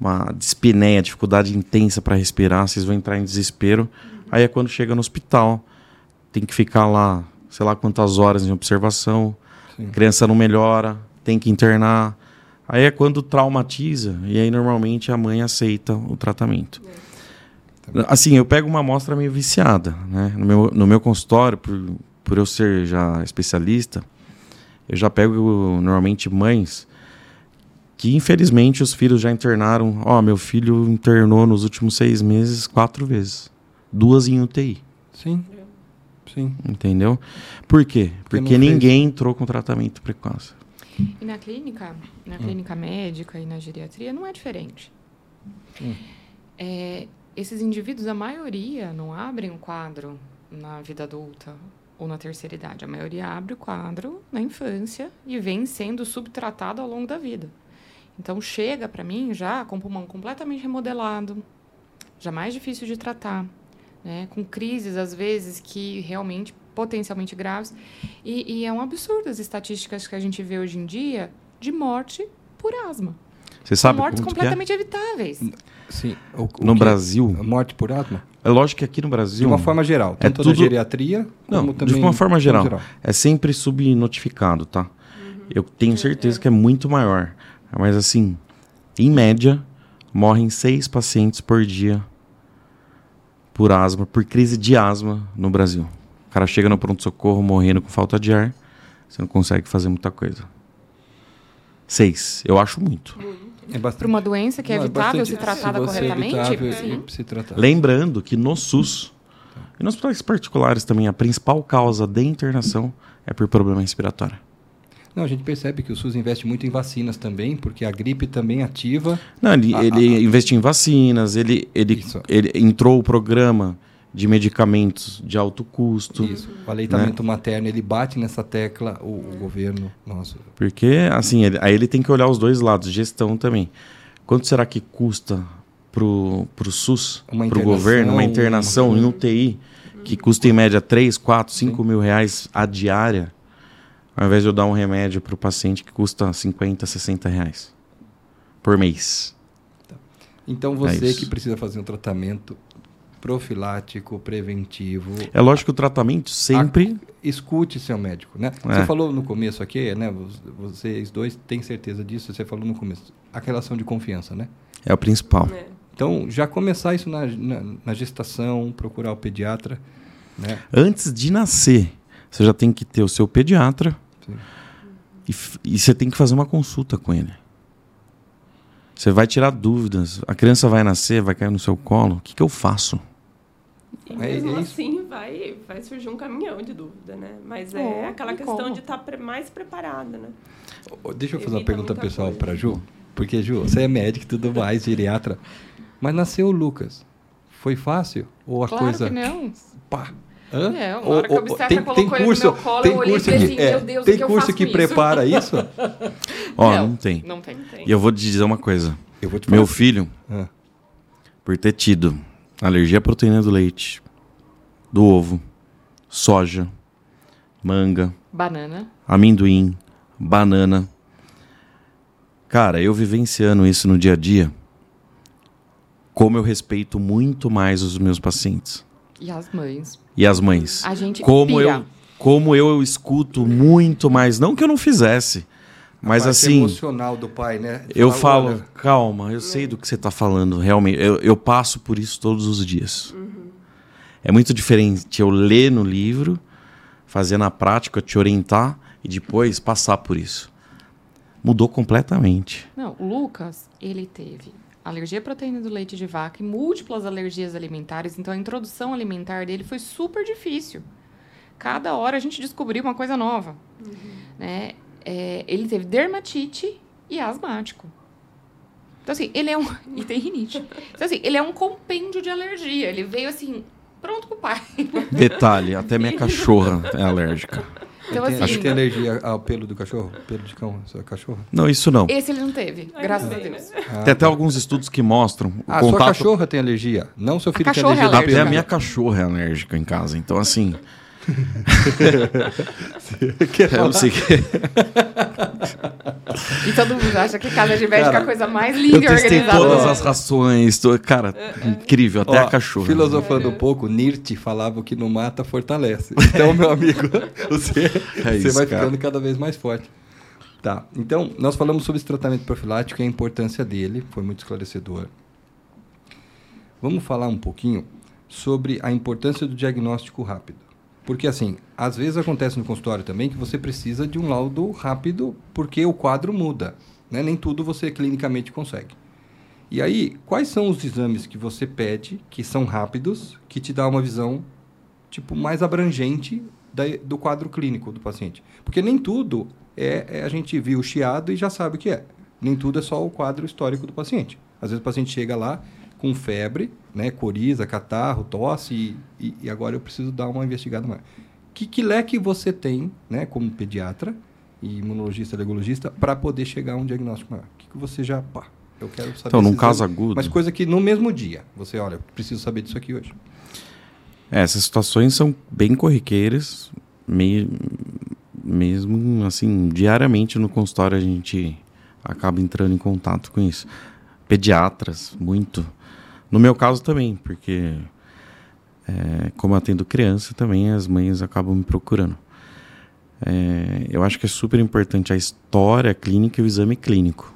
B: uma dispneia, dificuldade intensa para respirar, vocês vão entrar em desespero. Aí é quando chega no hospital, tem que ficar lá, sei lá quantas horas em observação,
A: Sim.
B: a criança não melhora, tem que internar. Aí é quando traumatiza, e aí normalmente a mãe aceita o tratamento. Assim, eu pego uma amostra meio viciada, né? No meu, no meu consultório, por, por eu ser já especialista, eu já pego normalmente mães que infelizmente os filhos já internaram. Ó, meu filho internou nos últimos seis meses quatro vezes, duas em UTI,
A: Sim. Sim.
B: entendeu? Por quê?
A: Porque
B: Porque
A: fez.
B: ninguém entrou com tratamento precoce.
C: E na clínica, na clínica médica e na geriatria não é diferente.
A: Hum.
C: É, esses indivíduos, a maioria, não abrem um quadro na vida adulta ou na terceira idade. A maioria abre o quadro na infância e vem sendo subtratado ao longo da vida. Então chega para mim já com o pulmão completamente remodelado, já mais difícil de tratar, né? com crises às vezes que realmente potencialmente graves e, e é um absurdo as estatísticas que a gente vê hoje em dia de morte por asma.
B: Você sabe
C: mortes
B: é?
C: completamente evitáveis.
A: Sim. O- o
B: No
A: que-
B: Brasil,
A: a Morte por asma?
B: é lógico que aqui no Brasil...
A: De uma forma geral.
B: É
A: Tanto
B: tudo-
A: geriatria,
B: Não,
A: como
B: de uma forma geral.
A: geral.
B: É sempre subnotificado, tá? Eu tenho certeza que é muito maior. Mas assim, em média, morrem seis pacientes por dia por asma, por crise de asma no Brasil. O cara chega no pronto-socorro morrendo com falta de ar, você não consegue fazer muita coisa. Seis, eu acho muito.
A: É bastante.
C: Para uma doença que é
A: Não,
C: evitável
A: bastante-
C: se tratada
A: se é
C: corretamente?
A: evitável,
C: Sim.
A: Se tratar.
B: Lembrando que no SUS e nos hospitais particulares também, a principal causa de internação é por problema respiratório.
A: Não, a gente percebe que o SUS investe muito em vacinas também, porque a gripe também ativa.
B: Não, ele,
A: Ah,
B: ele
A: ah,
B: investiu em vacinas, ele, ele,
A: Isso.
B: ele entrou o programa de medicamentos de alto custo.
A: Isso. O aleitamento
B: Né?
A: materno, ele bate nessa tecla, o, o governo, nossa.
B: Porque, assim, ele- aí ele tem que olhar os dois lados, gestão também. Quanto será que custa pro, pro SUS, pro
A: internação,
B: governo, uma internação
A: uma-
B: em UTI, que custa em média 3, 4, 5 mil reais a diária, ao invés de eu dar um remédio pro paciente que custa 50, 60 reais por mês.
A: Então você
B: isso.
A: que precisa fazer um tratamento profilático, preventivo,
B: É lógico que o tratamento sempre...
A: escute seu médico, né?
B: É.
A: Você falou no começo aqui, né? vo- Vocês dois têm certeza disso, você falou no começo. A relação de confiança, né?
B: É o principal.
D: É.
A: Então, já começar isso na, na, na gestação, procurar o pediatra, né?
B: Antes de nascer, você já tem que ter o seu pediatra. E, e você tem que fazer uma consulta com ele. Você vai tirar dúvidas. A criança vai nascer, vai cair no seu colo. O que, que eu faço?
D: E
A: É-
D: mesmo
A: é isso.
D: assim vai, vai surgir um caminhão de dúvida, né? Mas é
C: Oh,
D: aquela questão
C: como?
D: de estar mais preparada, né?
A: Deixa eu fazer uma
D: Evita
A: pergunta
D: muita
A: pessoal para Ju. Porque, Ju, você é médico e tudo mais, geriatra. Mas nasceu o Lucas. Foi fácil? Ou a
C: Claro
A: coisa.
C: que não.
A: Pá. Hã?
C: Não, na
A: Ou-
C: hora que o
A: ou-
C: obstetra
A: tem,
C: colocou
A: tem
C: ele no
A: curso,
C: meu colo,
A: tem
C: eu olhei e
A: curso
C: falei
A: que,
C: assim,
A: é,
C: meu Deus, o
A: tem
C: que eu
A: curso
C: faço
A: que
C: isso?
A: prepara isso? [LAUGHS]
B: Ó,
C: não,
B: não tem.
C: Não tem.
B: E eu vou te dizer uma coisa.
A: Eu vou te falar.
B: Meu filho,
A: Ah,
B: por ter tido alergia à proteína do leite, do ovo, soja, manga,
C: Banana.
B: amendoim, banana. Cara, eu vivenciando isso no dia a dia, como eu respeito muito mais os meus pacientes
C: E as mães.
B: e as mães.
C: A gente
B: Como
C: pira.
B: eu, como eu escuto muito mais, não que eu não fizesse, mas
A: parte
B: assim,
A: emocional do pai, né?
B: eu
A: Falar,
B: falo,
A: olha,
B: calma, eu sei do que você está falando, realmente. Eu, eu passo por isso todos os dias. É muito diferente eu ler no livro, fazer na prática, te orientar e depois passar por isso. Mudou completamente.
C: Não, o Lucas, ele teve alergia à proteína do leite de vaca e múltiplas alergias alimentares. Então, a introdução alimentar dele foi super difícil. Cada hora a gente descobriu uma coisa nova. Né? É, ele teve dermatite e asmático. Então, assim, ele é um... [LAUGHS] E tem rinite. Então, assim, ele é um compêndio de alergia. Ele veio, assim, pronto pro pai.
B: Detalhe, até minha cachorra é alérgica. [LAUGHS]
C: Então,
A: tem-
C: assim...
A: Acho que tem alergia ao pelo do cachorro. Pelo de cão, sua cachorra.
B: Não, isso não.
C: Esse ele não teve, graças a Deus.
A: Ah,
B: Tem até alguns estudos que mostram o
A: Ah, sua
B: contato.
A: cachorra tem alergia. Não seu filho tem
C: é
A: alergia do
B: Até a minha cachorra é alérgica em casa. Então, assim. [LAUGHS] eu não sei que.
C: E todo mundo acha que casa de médico é a coisa mais
B: Eu
C: linda e
B: testei
C: organizada.
B: todas as rações. tô- Cara, incrível. Até
A: Ó,
B: a cachorra.
A: Filosofando um pouco, Nietzsche falava que não mata, fortalece. Então, meu amigo, [LAUGHS] você,
B: É
A: você
B: isso,
A: vai
B: cara.
A: ficando cada vez mais forte. Tá, então, nós falamos sobre esse tratamento profilático e a importância dele, foi muito esclarecedor. Vamos falar um pouquinho sobre a importância do diagnóstico rápido. Porque, assim, às vezes acontece no consultório também que você precisa de um laudo rápido porque o quadro muda. Né? Nem tudo você clinicamente consegue. E aí, quais são os exames que você pede, que são rápidos, que te dá uma visão tipo mais abrangente da- do quadro clínico do paciente? Porque nem tudo é, é a gente viu o chiado e já sabe o que é. Nem tudo é só o quadro histórico do paciente. Às vezes o paciente chega lá com febre, né, coriza, catarro, tosse e, e- e agora eu preciso dar uma investigada mais. Que, que leque você tem, né, como pediatra e imunologista, alergologista, para poder chegar a um diagnóstico maior? O que, que você já, pá, eu quero saber.
B: Então, num caso agudo.
A: Mas coisa que no mesmo dia, você, olha, preciso saber disso aqui hoje.
B: É, essas situações são bem corriqueiras, me- mesmo assim, diariamente no consultório a gente acaba entrando em contato com isso. Pediatras, muito. No meu caso também, porque é, como eu atendo criança também, as mães acabam me procurando. É, eu acho que é super importante a história clínica e o exame clínico.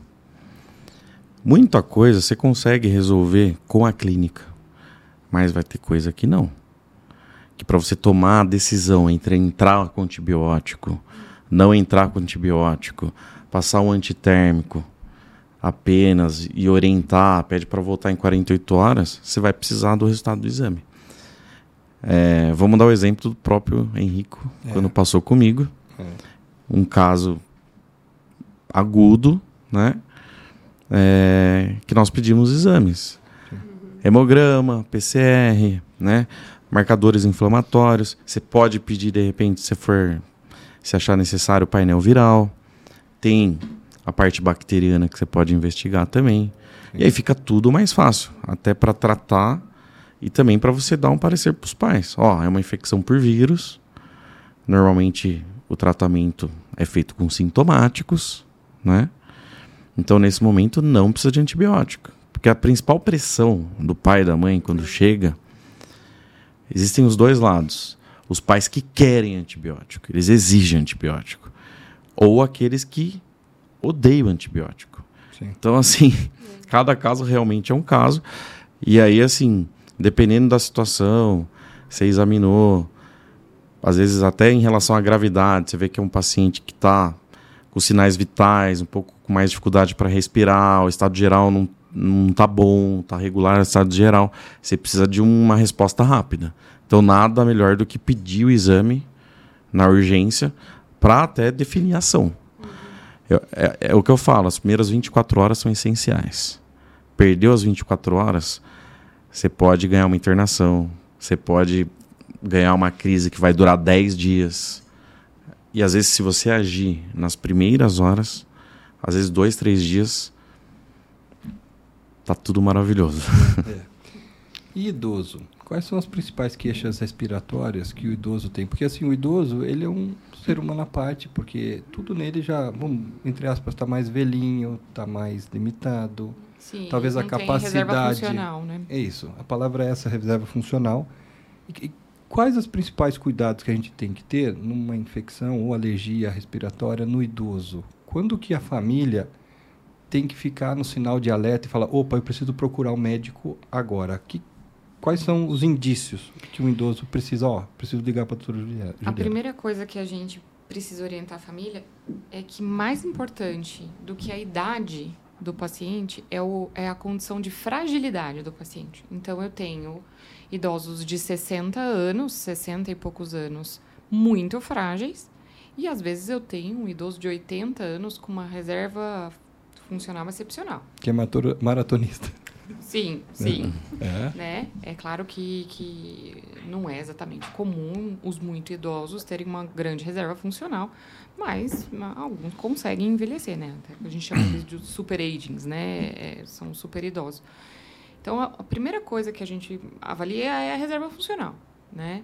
B: Muita coisa você consegue resolver com a clínica, mas vai ter coisa que não que para você tomar a decisão entre entrar com antibiótico, não entrar com antibiótico, passar um antitérmico apenas e orientar, pede para voltar em 48 horas, você vai precisar do resultado do exame. É, vamos dar o exemplo do próprio Henrico,
A: É.
B: quando passou comigo.
A: É.
B: Um caso agudo, né? É, que nós pedimos exames. Hemograma, PCR, né? marcadores inflamatórios. Você pode pedir, de repente, se for se achar necessário, o painel viral. Tem a parte bacteriana que você pode investigar também. E aí fica tudo mais fácil, até para tratar e também para você dar um parecer para os pais. Ó, é uma infecção por vírus. Normalmente o tratamento é feito com sintomáticos, né? Então nesse momento não precisa de antibiótico, porque a principal pressão do pai e da mãe quando chega Existem os dois lados. Os pais que querem antibiótico, eles exigem antibiótico. Ou aqueles que odeiam antibiótico.
A: Sim.
B: Então, assim, [LAUGHS] cada caso realmente é um caso. E aí, assim, dependendo da situação, você examinou, às vezes até em relação à gravidade, você vê que é um paciente que está com sinais vitais, um pouco com mais dificuldade para respirar, o estado geral não, não tá bom, tá regular o estado geral, você precisa de uma resposta rápida. Então nada melhor do que pedir o exame na urgência para até definir a ação. Eu- é, é o que eu falo, as primeiras 24 horas são essenciais. Perdeu as 24 horas, você pode ganhar uma internação, você pode ganhar uma crise que vai durar 10 dias. E às vezes, se você agir nas primeiras horas, às vezes dois, três dias, tá tudo maravilhoso.
A: E idoso? Quais são as principais queixas respiratórias que o idoso tem? Porque assim, o idoso, ele é um ser humano à parte, porque tudo nele já, vamos, entre aspas, está mais velhinho, está mais limitado.
C: Sim,
A: Talvez a capacidade-
C: funcional, né?
A: É isso. A palavra é essa, reserva funcional. E, e quais os principais cuidados que a gente tem que ter numa infecção ou alergia respiratória no idoso? Quando que a família tem que ficar no sinal de alerta e falar, opa, eu preciso procurar um médico agora? Que, quais são os indícios que um idoso precisa, ó, preciso ligar para a doutora Juliana?
C: A primeira coisa que a gente precisa orientar a família é que mais importante do que a idade do paciente é, o, é a condição de fragilidade do paciente. Então, eu tenho idosos de 60 anos, 60 e poucos anos, muito frágeis, e às vezes eu tenho um idoso de 80 anos com uma reserva funcional excepcional.
A: Que é maratonista.
C: Sim, sim.
A: É.
C: né? É claro que, que não é exatamente comum os muito idosos terem uma grande reserva funcional, mas ma- alguns conseguem envelhecer, né? A gente chama de super agings, né? É, são super idosos. Então, a, a primeira coisa que a gente avalia é a reserva funcional, né?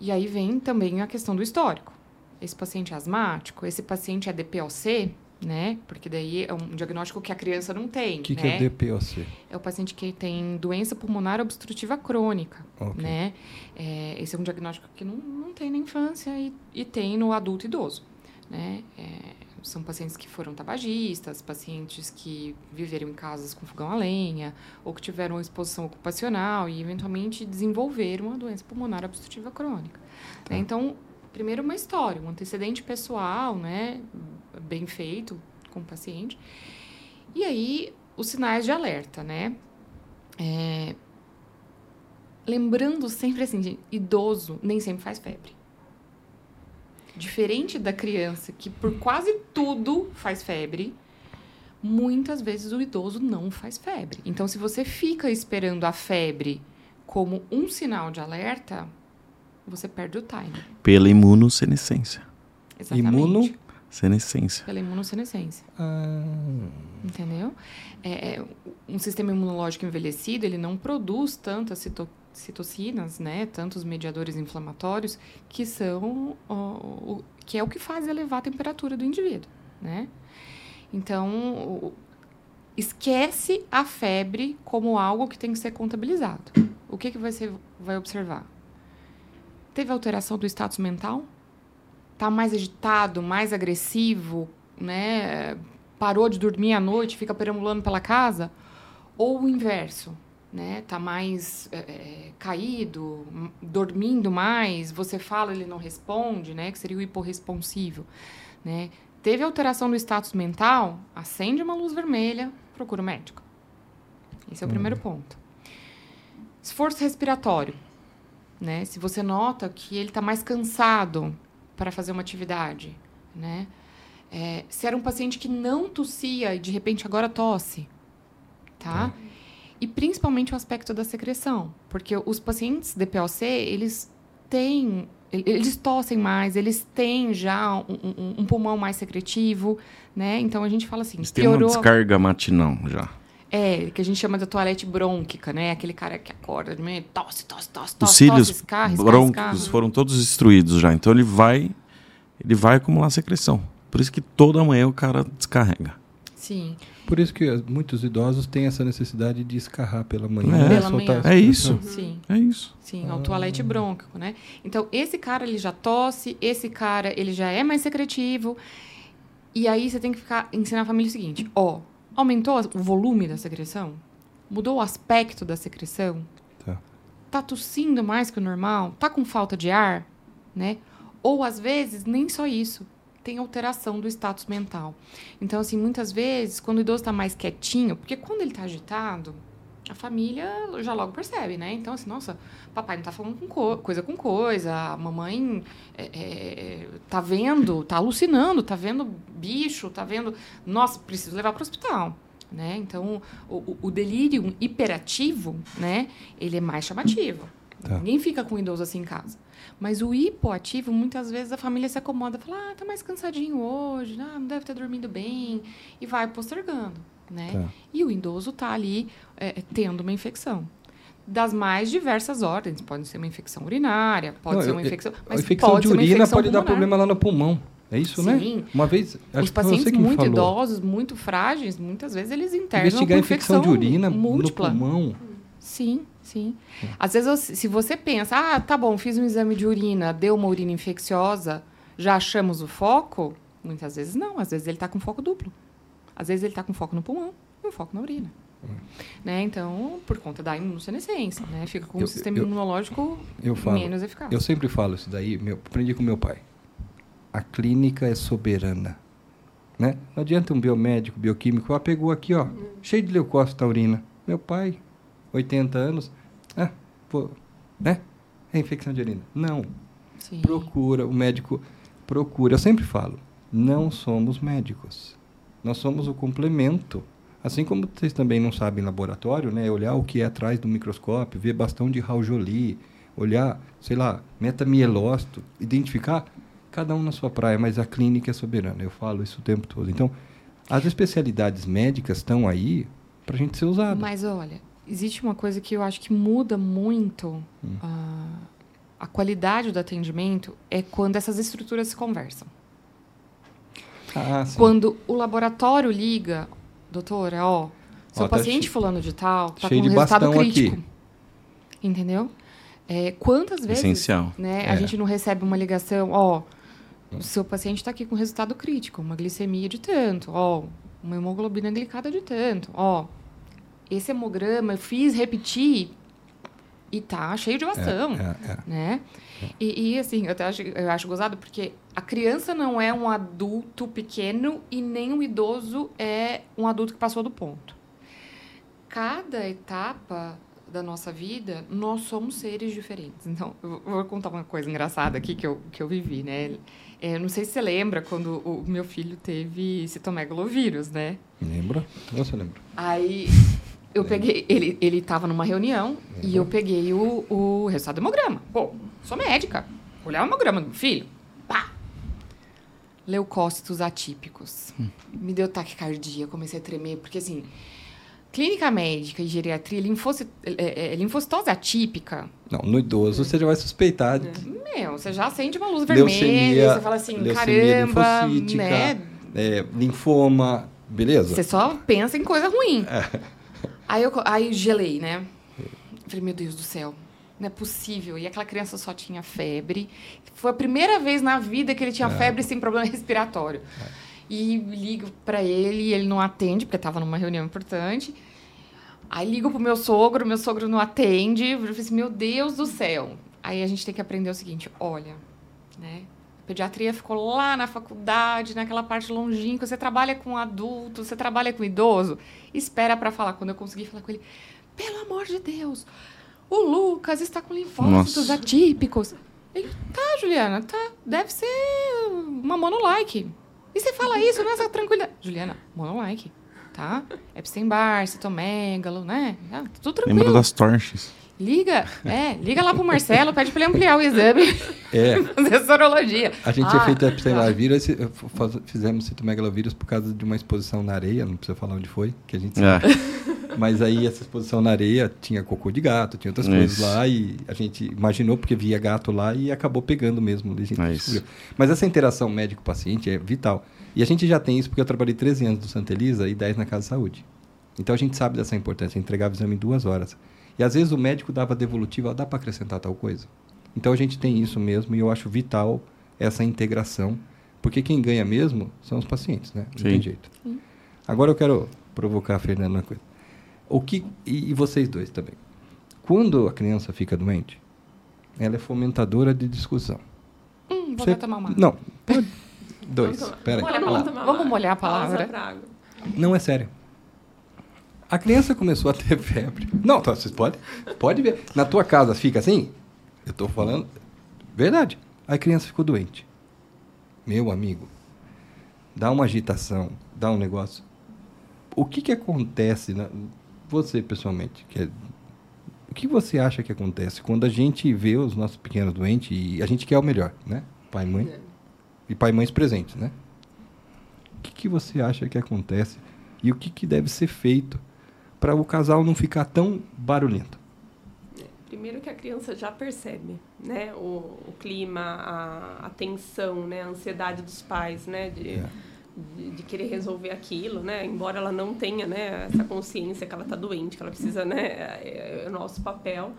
C: E aí vem também a questão do histórico. Esse paciente é asmático, esse paciente é DPOC, né? Porque daí é um diagnóstico que a criança não tem,
A: O que,
C: né?
A: que é DPOC?
C: é o paciente que tem doença pulmonar obstrutiva crônica,
A: Ok.
C: né? É, esse é um diagnóstico que não, não tem na infância e, e tem no adulto idoso, né? É, são pacientes que foram tabagistas, pacientes que viveram em casas com fogão a lenha, ou que tiveram exposição ocupacional e eventualmente desenvolveram uma doença pulmonar obstrutiva crônica.
A: Tá.
C: né? Então, primeiro uma história, um antecedente pessoal, né? Bem feito com o paciente. E aí, os sinais de alerta, né? É, Lembrando sempre assim, idoso nem sempre faz febre. Diferente da criança que por quase tudo faz febre, muitas vezes o idoso não faz febre. Então, se você fica esperando a febre como um sinal de alerta, você perde o time.
B: Pela imunossenescência.
C: Exatamente.
A: Imuno?
B: Senescência.
C: Pela imunossenescência.
A: Ah,
C: Entendeu? É, é, um sistema imunológico envelhecido, ele não produz tantas cito- citocinas, né? Tantos mediadores inflamatórios que são ó, o, que é o que faz elevar a temperatura do indivíduo, né? Então, o- esquece a febre como algo que tem que ser contabilizado. O que que você vai observar? Teve alteração do status mental? Tá mais agitado, mais agressivo, né? parou de dormir à noite, fica perambulando pela casa, ou o inverso, né? Tá mais é, caído, dormindo mais, você fala, ele não responde, né? Que seria o hiporresponsivo, né? Teve alteração do status mental, acende uma luz vermelha, procura o médico. Esse é o primeiro ponto. Esforço respiratório, né? Se você nota que ele está mais cansado para fazer uma atividade, né? É, se era um paciente que não tossia e de repente agora tosse, tá? E principalmente o aspecto da secreção, porque os pacientes DPOC, eles têm, eles tossem mais, eles têm já um, um- um pulmão mais secretivo, né? Então a gente fala assim,
B: Eles têm uma
C: piorou,
B: descarga matinal já.
C: É, que a gente chama de toalete brônquica, né? Aquele cara que acorda de manhã, tosse, tosse, tosse,
B: Os
C: tosse,
B: cílios
C: tosse, escarra, escarra,
B: brônquicos
C: escarra.
B: foram todos destruídos já. Então ele vai, ele vai acumular secreção. Por isso que toda manhã o cara descarrega.
C: Sim.
A: por isso que muitos idosos têm essa necessidade de escarrar pela manhã.
B: É.
C: Pela manhã.
B: É isso.
C: Sim.
B: É isso.
C: Sim, é o toalete brônquico, né? Então, esse cara, ele já tosse, esse cara, ele já é mais secretivo. E aí, você tem que ficar, ensinar a família o seguinte, ó, aumentou o volume da secreção? Mudou o aspecto da secreção?
A: Tá.
C: Tá tossindo mais que o normal? Tá com falta de ar? né? Ou às vezes nem só isso, tem alteração do status mental. Então assim, muitas vezes quando o idoso está mais quietinho, porque quando ele está agitado, a família já logo percebe, né? Então, assim, nossa, papai não tá falando com co coisa com coisa, a mamãe é, é, tá vendo, tá alucinando, tá vendo bicho, tá vendo. Nossa, preciso levar para o hospital. Né? Então, o, o, delírio hiperativo, né? Ele é mais chamativo. Tá. Ninguém fica com um idoso assim em casa. Mas o hipoativo, muitas vezes a família se acomoda, fala, ah, tá mais cansadinho hoje, ah, não deve ter dormido bem, e vai postergando né? Tá. E o idoso está ali é, tendo uma infecção. Das mais diversas ordens. Pode ser uma infecção urinária, pode Não, ser uma infecção. Mas
A: a infecção
C: pode
A: de urina pode pulmonar. dar problema lá no pulmão. É isso, né?
C: Sim.
A: né? Uma vez.
C: Os pacientes muito idosos, muito frágeis, muitas vezes eles internam
A: Investigar infecção, infecção de urina
C: múltipla.
A: no pulmão.
C: Sim, sim. É. Às vezes, se você pensa, ah, tá bom, fiz um exame de urina, deu uma urina infecciosa, já achamos o foco? Muitas vezes não, às vezes ele está com foco duplo. Às vezes ele está com foco no pulmão e um foco na urina. Hum. Né? Então, por conta da imunossenescência, né? Fica com o um sistema eu, imunológico eu falo, menos eficaz.
A: Eu sempre falo isso daí, meu, aprendi com meu pai. A clínica é soberana. Né? Não adianta um biomédico, bioquímico, ah, pegou aqui, ó, hum. cheio de leucócito na urina. Meu pai, 80 anos, ah, pô, né? É infecção de urina. Não. Sim. Procura, o médico procura. Eu sempre falo, não somos médicos. Nós somos o complemento. Assim como vocês também não sabem em laboratório, né? Olhar o que é atrás do microscópio, ver bastão de Raul olhar, sei lá, metamielócito, identificar cada um na sua praia, mas a clínica é soberana. Eu falo isso o tempo todo. Então, as especialidades médicas estão aí para a gente ser usada.
C: Mas olha, existe uma coisa que eu acho que muda muito hum. uh, a qualidade do atendimento é quando essas estruturas se conversam. Ah, Quando o laboratório liga, doutora, ó, seu ó, tá paciente fulano de tal está com um resultado crítico. Aqui. Entendeu? É, quantas vezes
B: Essencial.
C: Né, é. a gente não recebe uma ligação, ó, o seu paciente está aqui com resultado crítico, uma glicemia de tanto, ó, uma hemoglobina glicada de tanto, ó, esse hemograma eu fiz repetir e tá cheio de bastão, é, é, é. né? E, e, assim, eu, até acho, eu acho gozado porque a criança não é um adulto pequeno e nem um idoso é um adulto que passou do ponto. Cada etapa da nossa vida, nós somos seres diferentes. Então, eu vou contar uma coisa engraçada aqui que eu, que eu vivi, né? É, não sei se você lembra quando o meu filho teve citomegalovírus, né?
A: Lembra? Você lembra?
C: Aí eu peguei, ele, ele tava numa reunião e eu peguei o, o resultado do hemograma. Pô, sou médica. Olhar o hemograma do meu filho. Pá! Leucócitos atípicos. Hum. Me deu taquicardia, comecei a tremer, porque assim, clínica médica e geriatria, linfocit, é, é, linfocitose atípica.
A: Não, no idoso você já vai suspeitar.
C: Meu, você já acende uma luz vermelha, você fala assim, caramba, né?
A: É, linfoma, beleza?
C: Você só pensa em coisa ruim. É. Aí eu aí gelei, né? Falei, meu Deus do céu, não é possível. E aquela criança só tinha febre. Foi a primeira vez na vida que ele tinha é. febre sem problema [LAUGHS] respiratório. É. E ligo para ele e ele não atende, porque estava numa reunião importante. Aí ligo pro meu sogro, meu sogro não atende. Eu falei assim, meu Deus do céu. Aí a gente tem que aprender o seguinte, olha, né? pediatria ficou lá na faculdade, naquela parte longínqua. Você trabalha com adulto, você trabalha com idoso. Espera para falar. Quando eu consegui falar com ele, pelo amor de Deus, o Lucas está com linfócitos Nossa. atípicos. Ele, tá, Juliana, tá. Deve ser uma monolike. E você fala isso nessa tranquilidade. Juliana, monolike, tá? Epstein-Barr, citomegalo, né? Ah, tudo tranquilo.
B: Lembra das torches.
C: Liga, é, liga lá pro Marcelo, pede pra ele ampliar o exame. É. [LAUGHS] Fazer sorologia.
A: A gente ah, tinha feito epstein vírus, fizemos citomegalovírus por causa de uma exposição na areia, não precisa falar onde foi, que a gente sabe. É. [LAUGHS] Mas aí essa exposição na areia tinha cocô de gato, tinha outras Isso. coisas lá e a gente imaginou porque via gato lá e acabou pegando mesmo. A gente é Mas essa interação médico-paciente é vital. E a gente já tem isso porque eu trabalhei 13 anos no Santa Elisa e 10 na Casa de Saúde. Então a gente sabe dessa importância, entregar o exame em duas horas. E às vezes o médico dava devolutiva, dá para acrescentar tal coisa. Então a gente tem isso mesmo e eu acho vital essa integração, porque quem ganha mesmo são os pacientes, né? Não Sim. tem jeito. Sim. Agora eu quero provocar a Fernanda uma coisa. O que e, e vocês dois também. Quando a criança fica doente, ela é fomentadora de discussão.
C: Hum, vou
A: Você-
C: tomar uma.
A: Não, pode. [LAUGHS] Dois. Pera
D: Vamos
C: Vamos molhar a palavra.
A: Não, é sério. A criança começou a ter [LAUGHS] febre. Não, tá, vocês podem, pode ver. Na tua casa fica assim? Eu tô falando. Verdade. A criança ficou doente. Meu amigo, dá uma agitação, dá um negócio. O que que acontece, na, você pessoalmente, que é- o que você acha que acontece quando a gente vê os nossos pequenos doentes e a gente quer o melhor, né? Pai e mãe. E pai e mães presentes, né? O que, que você acha que acontece e o que, que deve ser feito para o casal não ficar tão barulhento?
D: Primeiro que a criança já percebe, né? O, o clima, a, a tensão, né? A ansiedade dos pais, né? De,
A: É.
D: de, de querer resolver aquilo, né? Embora ela não tenha, né? Essa consciência que ela está doente, que ela precisa, né? É, é o nosso papel.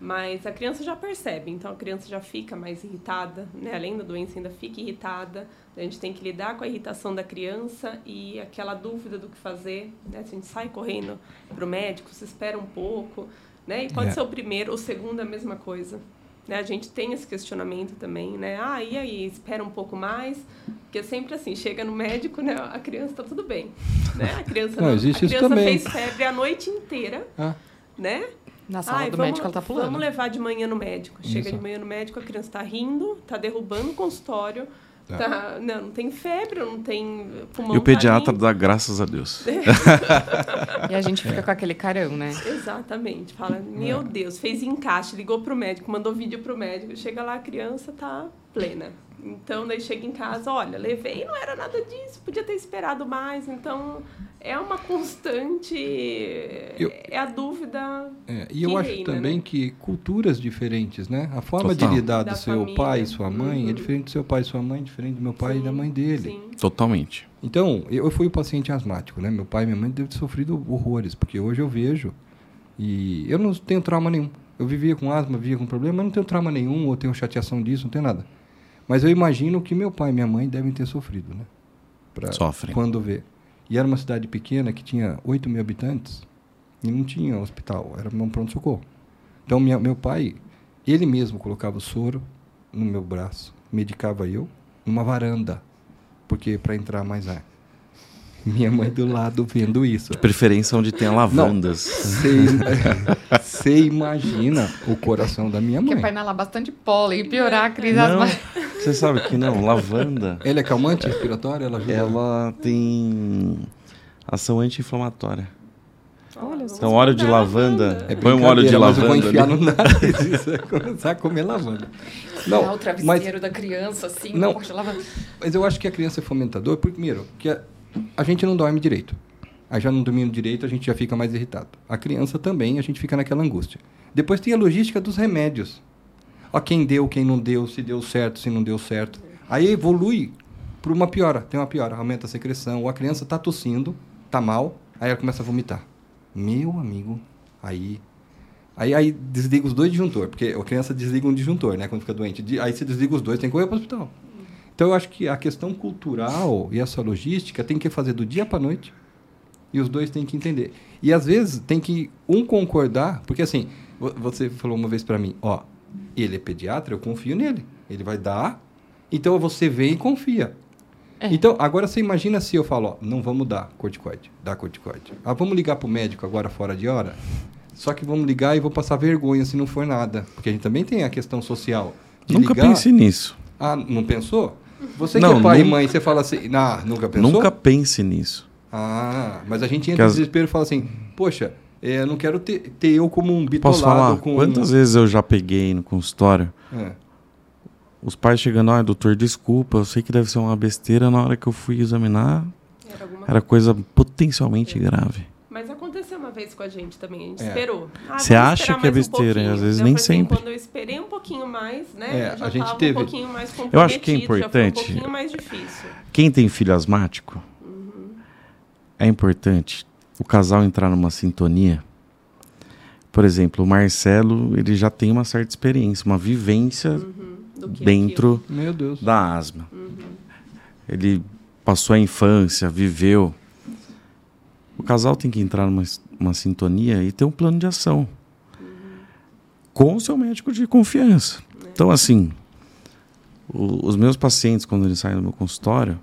D: Mas a criança já percebe, então a criança já fica mais irritada, né? Além da doença, ainda fica irritada. A gente tem que lidar com a irritação da criança e aquela dúvida do que fazer, né? Se a gente sai correndo para o médico, se espera um pouco, né? E pode
A: É.
D: ser o primeiro, o segundo a mesma coisa. Né? A gente tem esse questionamento também, né? Ah, e aí, espera um pouco mais? Porque sempre assim, chega no médico, né? A criança tá tudo bem, né? A criança [LAUGHS]
A: Não,
D: não,
A: existe
D: a
A: isso
D: criança
A: também.
D: fez febre a noite inteira,
A: Ah,
D: né?
C: Na sala
D: Ai,
C: do
D: vamos,
C: médico ela tá pulando.
D: Vamos levar de manhã no médico. Chega
A: Isso.
D: de manhã no médico, a criança tá rindo, tá derrubando o consultório,
A: Tá.
D: tá, não, não tem febre, não tem pulmão
B: E o pediatra
D: tá
B: dá graças a Deus. [LAUGHS]
C: E a gente fica com aquele carão, né?
D: Exatamente. Fala, meu Deus, fez encaixe, ligou pro médico, mandou vídeo pro médico. Chega lá, a criança tá plena. Então, daí chega em casa, olha, levei, não era nada disso, podia ter esperado mais. Então, é uma constante...
A: Eu-
D: É a dúvida
A: é, e eu acho
D: reina,
A: também
D: né?
A: que culturas diferentes, né? A forma
B: Total.
A: de lidar
D: Da
A: do seu
D: família.
A: pai e sua mãe é
D: Uhum.
A: diferente do seu pai e sua mãe, diferente do meu pai e da
D: Sim,
A: mãe dele.
D: Sim.
B: Totalmente.
A: Então, eu fui um paciente asmático, né? Meu pai e minha mãe devem ter sofrido horrores, porque hoje eu vejo e eu não tenho trauma nenhum. Eu vivia com asma, vivia com problema, mas não tenho trauma nenhum, ou tenho chateação disso, não tenho nada. Mas eu imagino que meu pai e minha mãe devem ter sofrido, né? Pra
B: Sofrem.
A: Quando vê. E era uma cidade pequena que tinha 8 mil habitantes e não tinha hospital, era um pronto-socorro. Então, minha, meu pai, ele mesmo colocava o soro no meu braço, medicava eu, numa varanda, porque para entrar mais ar. Minha mãe do lado vendo isso.
B: De preferência onde tem lavandas. [LAUGHS]
A: Você imagina o coração da minha
C: Porque
A: mãe.
C: vai inalar bastante pólen e piorar a crise
B: Não. Você sabe que não, lavanda, [LAUGHS]
A: Ela é calmante respiratória? Ela ajuda?
B: ela tem ação anti-inflamatória.
D: Olha,
B: Então, óleo de lavanda,
A: É
B: põe um óleo de
A: mas eu vou
B: lavanda
A: enfiar
B: ali.
A: no nariz e você vai começar a comer lavanda.
C: Não,
A: Não,
C: o travesseiro
A: mas,
C: da criança, assim,
A: Não.
C: poxa, lava...
A: mas eu acho que a criança é fomentador, primeiro, que a, a gente não dorme direito. Aí já não dormindo direito, a gente já fica mais irritado. A criança também, a gente fica naquela angústia. Depois tem a logística dos remédios. Ó, quem deu, quem não deu, se deu certo, se não deu certo. Aí evolui para uma piora. Tem uma piora, aumenta a secreção. Ou a criança está tossindo, está mal, aí ela começa a vomitar. Meu amigo, aí Aí, aí desliga os dois disjuntor, porque a criança desliga um disjuntor, né? Quando fica doente. Aí você desliga os dois, tem que correr para o hospital. Então eu acho que a questão cultural e essa logística tem que fazer do dia para noite e os dois têm que entender. E às vezes tem que um concordar, porque assim, vo- você falou uma vez para mim, ó, ele é pediatra, eu confio nele. Ele vai dar, então você vem e confia.
C: É.
A: Então, agora você imagina se eu falo, ó, não vamos dar corticoide, dar corticoide. Ah, vamos ligar pro médico agora fora de hora? Só que vamos ligar e vou passar vergonha se não for nada. Porque a gente também tem a questão social.
B: Nunca
A: ligar.
B: pense nisso.
A: Ah, não pensou? Você
B: Não,
A: que é pai e
B: nun-
A: mãe, você fala assim, ah, nunca pensou?
B: Nunca pense nisso.
A: Ah, mas a gente entra no
B: as-
A: desespero e fala assim, poxa, eu não quero ter, ter eu como um bitolado.
B: Posso falar?
A: com
B: Quantas vezes eu já peguei no consultório
A: É.
B: os pais chegando, ah, doutor, desculpa, eu sei que deve ser uma besteira, na hora que eu fui examinar,
D: Era alguma
B: era coisa potencialmente grave.
D: Mas aconteceu uma vez com a gente também, a gente
A: É.
D: esperou. Ah,
B: Você
D: vamos
B: acha que é
D: um
B: besteira, e às vezes
D: Eu
B: nem
D: assim,
B: sempre.
D: Quando eu esperei um pouquinho mais, né?
A: É, a gente
D: tava
A: teve-
D: um pouquinho mais
B: Eu acho que é importante-
D: um pouquinho mais difícil.
B: Quem tem filho asmático, é importante o casal entrar numa sintonia. Por exemplo, o Marcelo, ele já tem uma certa experiência, uma vivência
D: Uhum,
B: dentro
A: Meu Deus.
B: da asma. Ele passou a infância, viveu. O casal tem que entrar numa uma sintonia e ter um plano de ação com o seu médico de confiança. Então, assim, o- os meus pacientes, quando eles saem do meu consultório,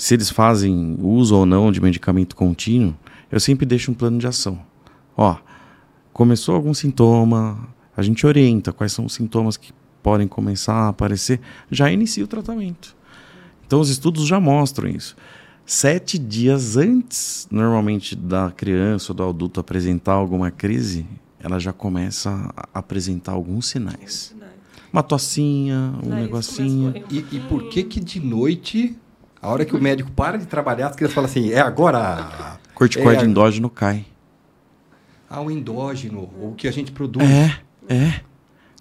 B: se eles fazem uso ou não de medicamento contínuo, eu sempre deixo um plano de ação. Ó, começou algum sintoma, a gente orienta quais são os sintomas que podem começar a aparecer, já inicia o tratamento. Então os estudos já mostram isso. Sete dias antes, normalmente, da criança ou do adulto apresentar alguma crise, ela já começa a apresentar alguns sinais. Uma tossinha, um
D: Nariz
B: negocinho.
A: E, e por que que de noite, a hora que o médico para de trabalhar, as crianças falam assim, é agora
B: Corticoide
A: É.
B: endógeno cai.
A: ah, o endógeno, o que a gente produz.
B: É, é.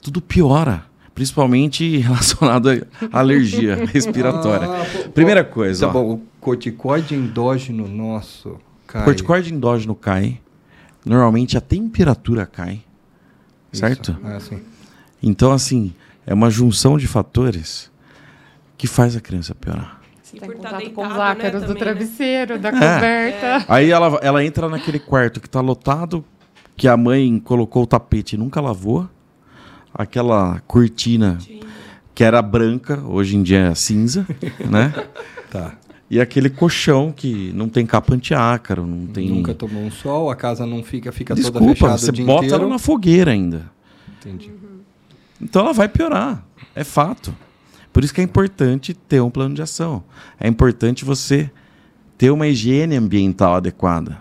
B: Tudo piora. Principalmente [LAUGHS] relacionado à alergia [LAUGHS] respiratória.
A: Ah,
B: Primeira coisa,
A: Tá
B: ó.
A: bom, o corticoide endógeno nosso cai.
B: Corticoide endógeno cai. Normalmente a temperatura cai.
A: Isso.
B: Certo?
A: Ah, sim.
B: Então, assim, é uma junção de fatores que faz a criança piorar.
D: E
C: Tem
D: por tá
C: contato com os
D: deitado, né,
C: ácaros do
D: também, né?
C: travesseiro, da [LAUGHS] coberta.
B: Aí ela, ela entra naquele quarto que tá lotado, que a mãe colocou o tapete e nunca lavou. Aquela cortina que era branca, hoje em dia é cinza, [LAUGHS] né?
A: Tá.
B: E aquele colchão que não tem capa antiácaro, não tem.
A: Nunca tomou um sol, a casa não fica, fica toda
B: Desculpa,
A: fechada
B: você
A: o dia
B: bota
A: inteiro.
B: ela na fogueira ainda.
A: Entendi.
B: Então ela vai piorar. É fato. Por isso que é importante ter um plano de ação. É importante você ter uma higiene ambiental adequada.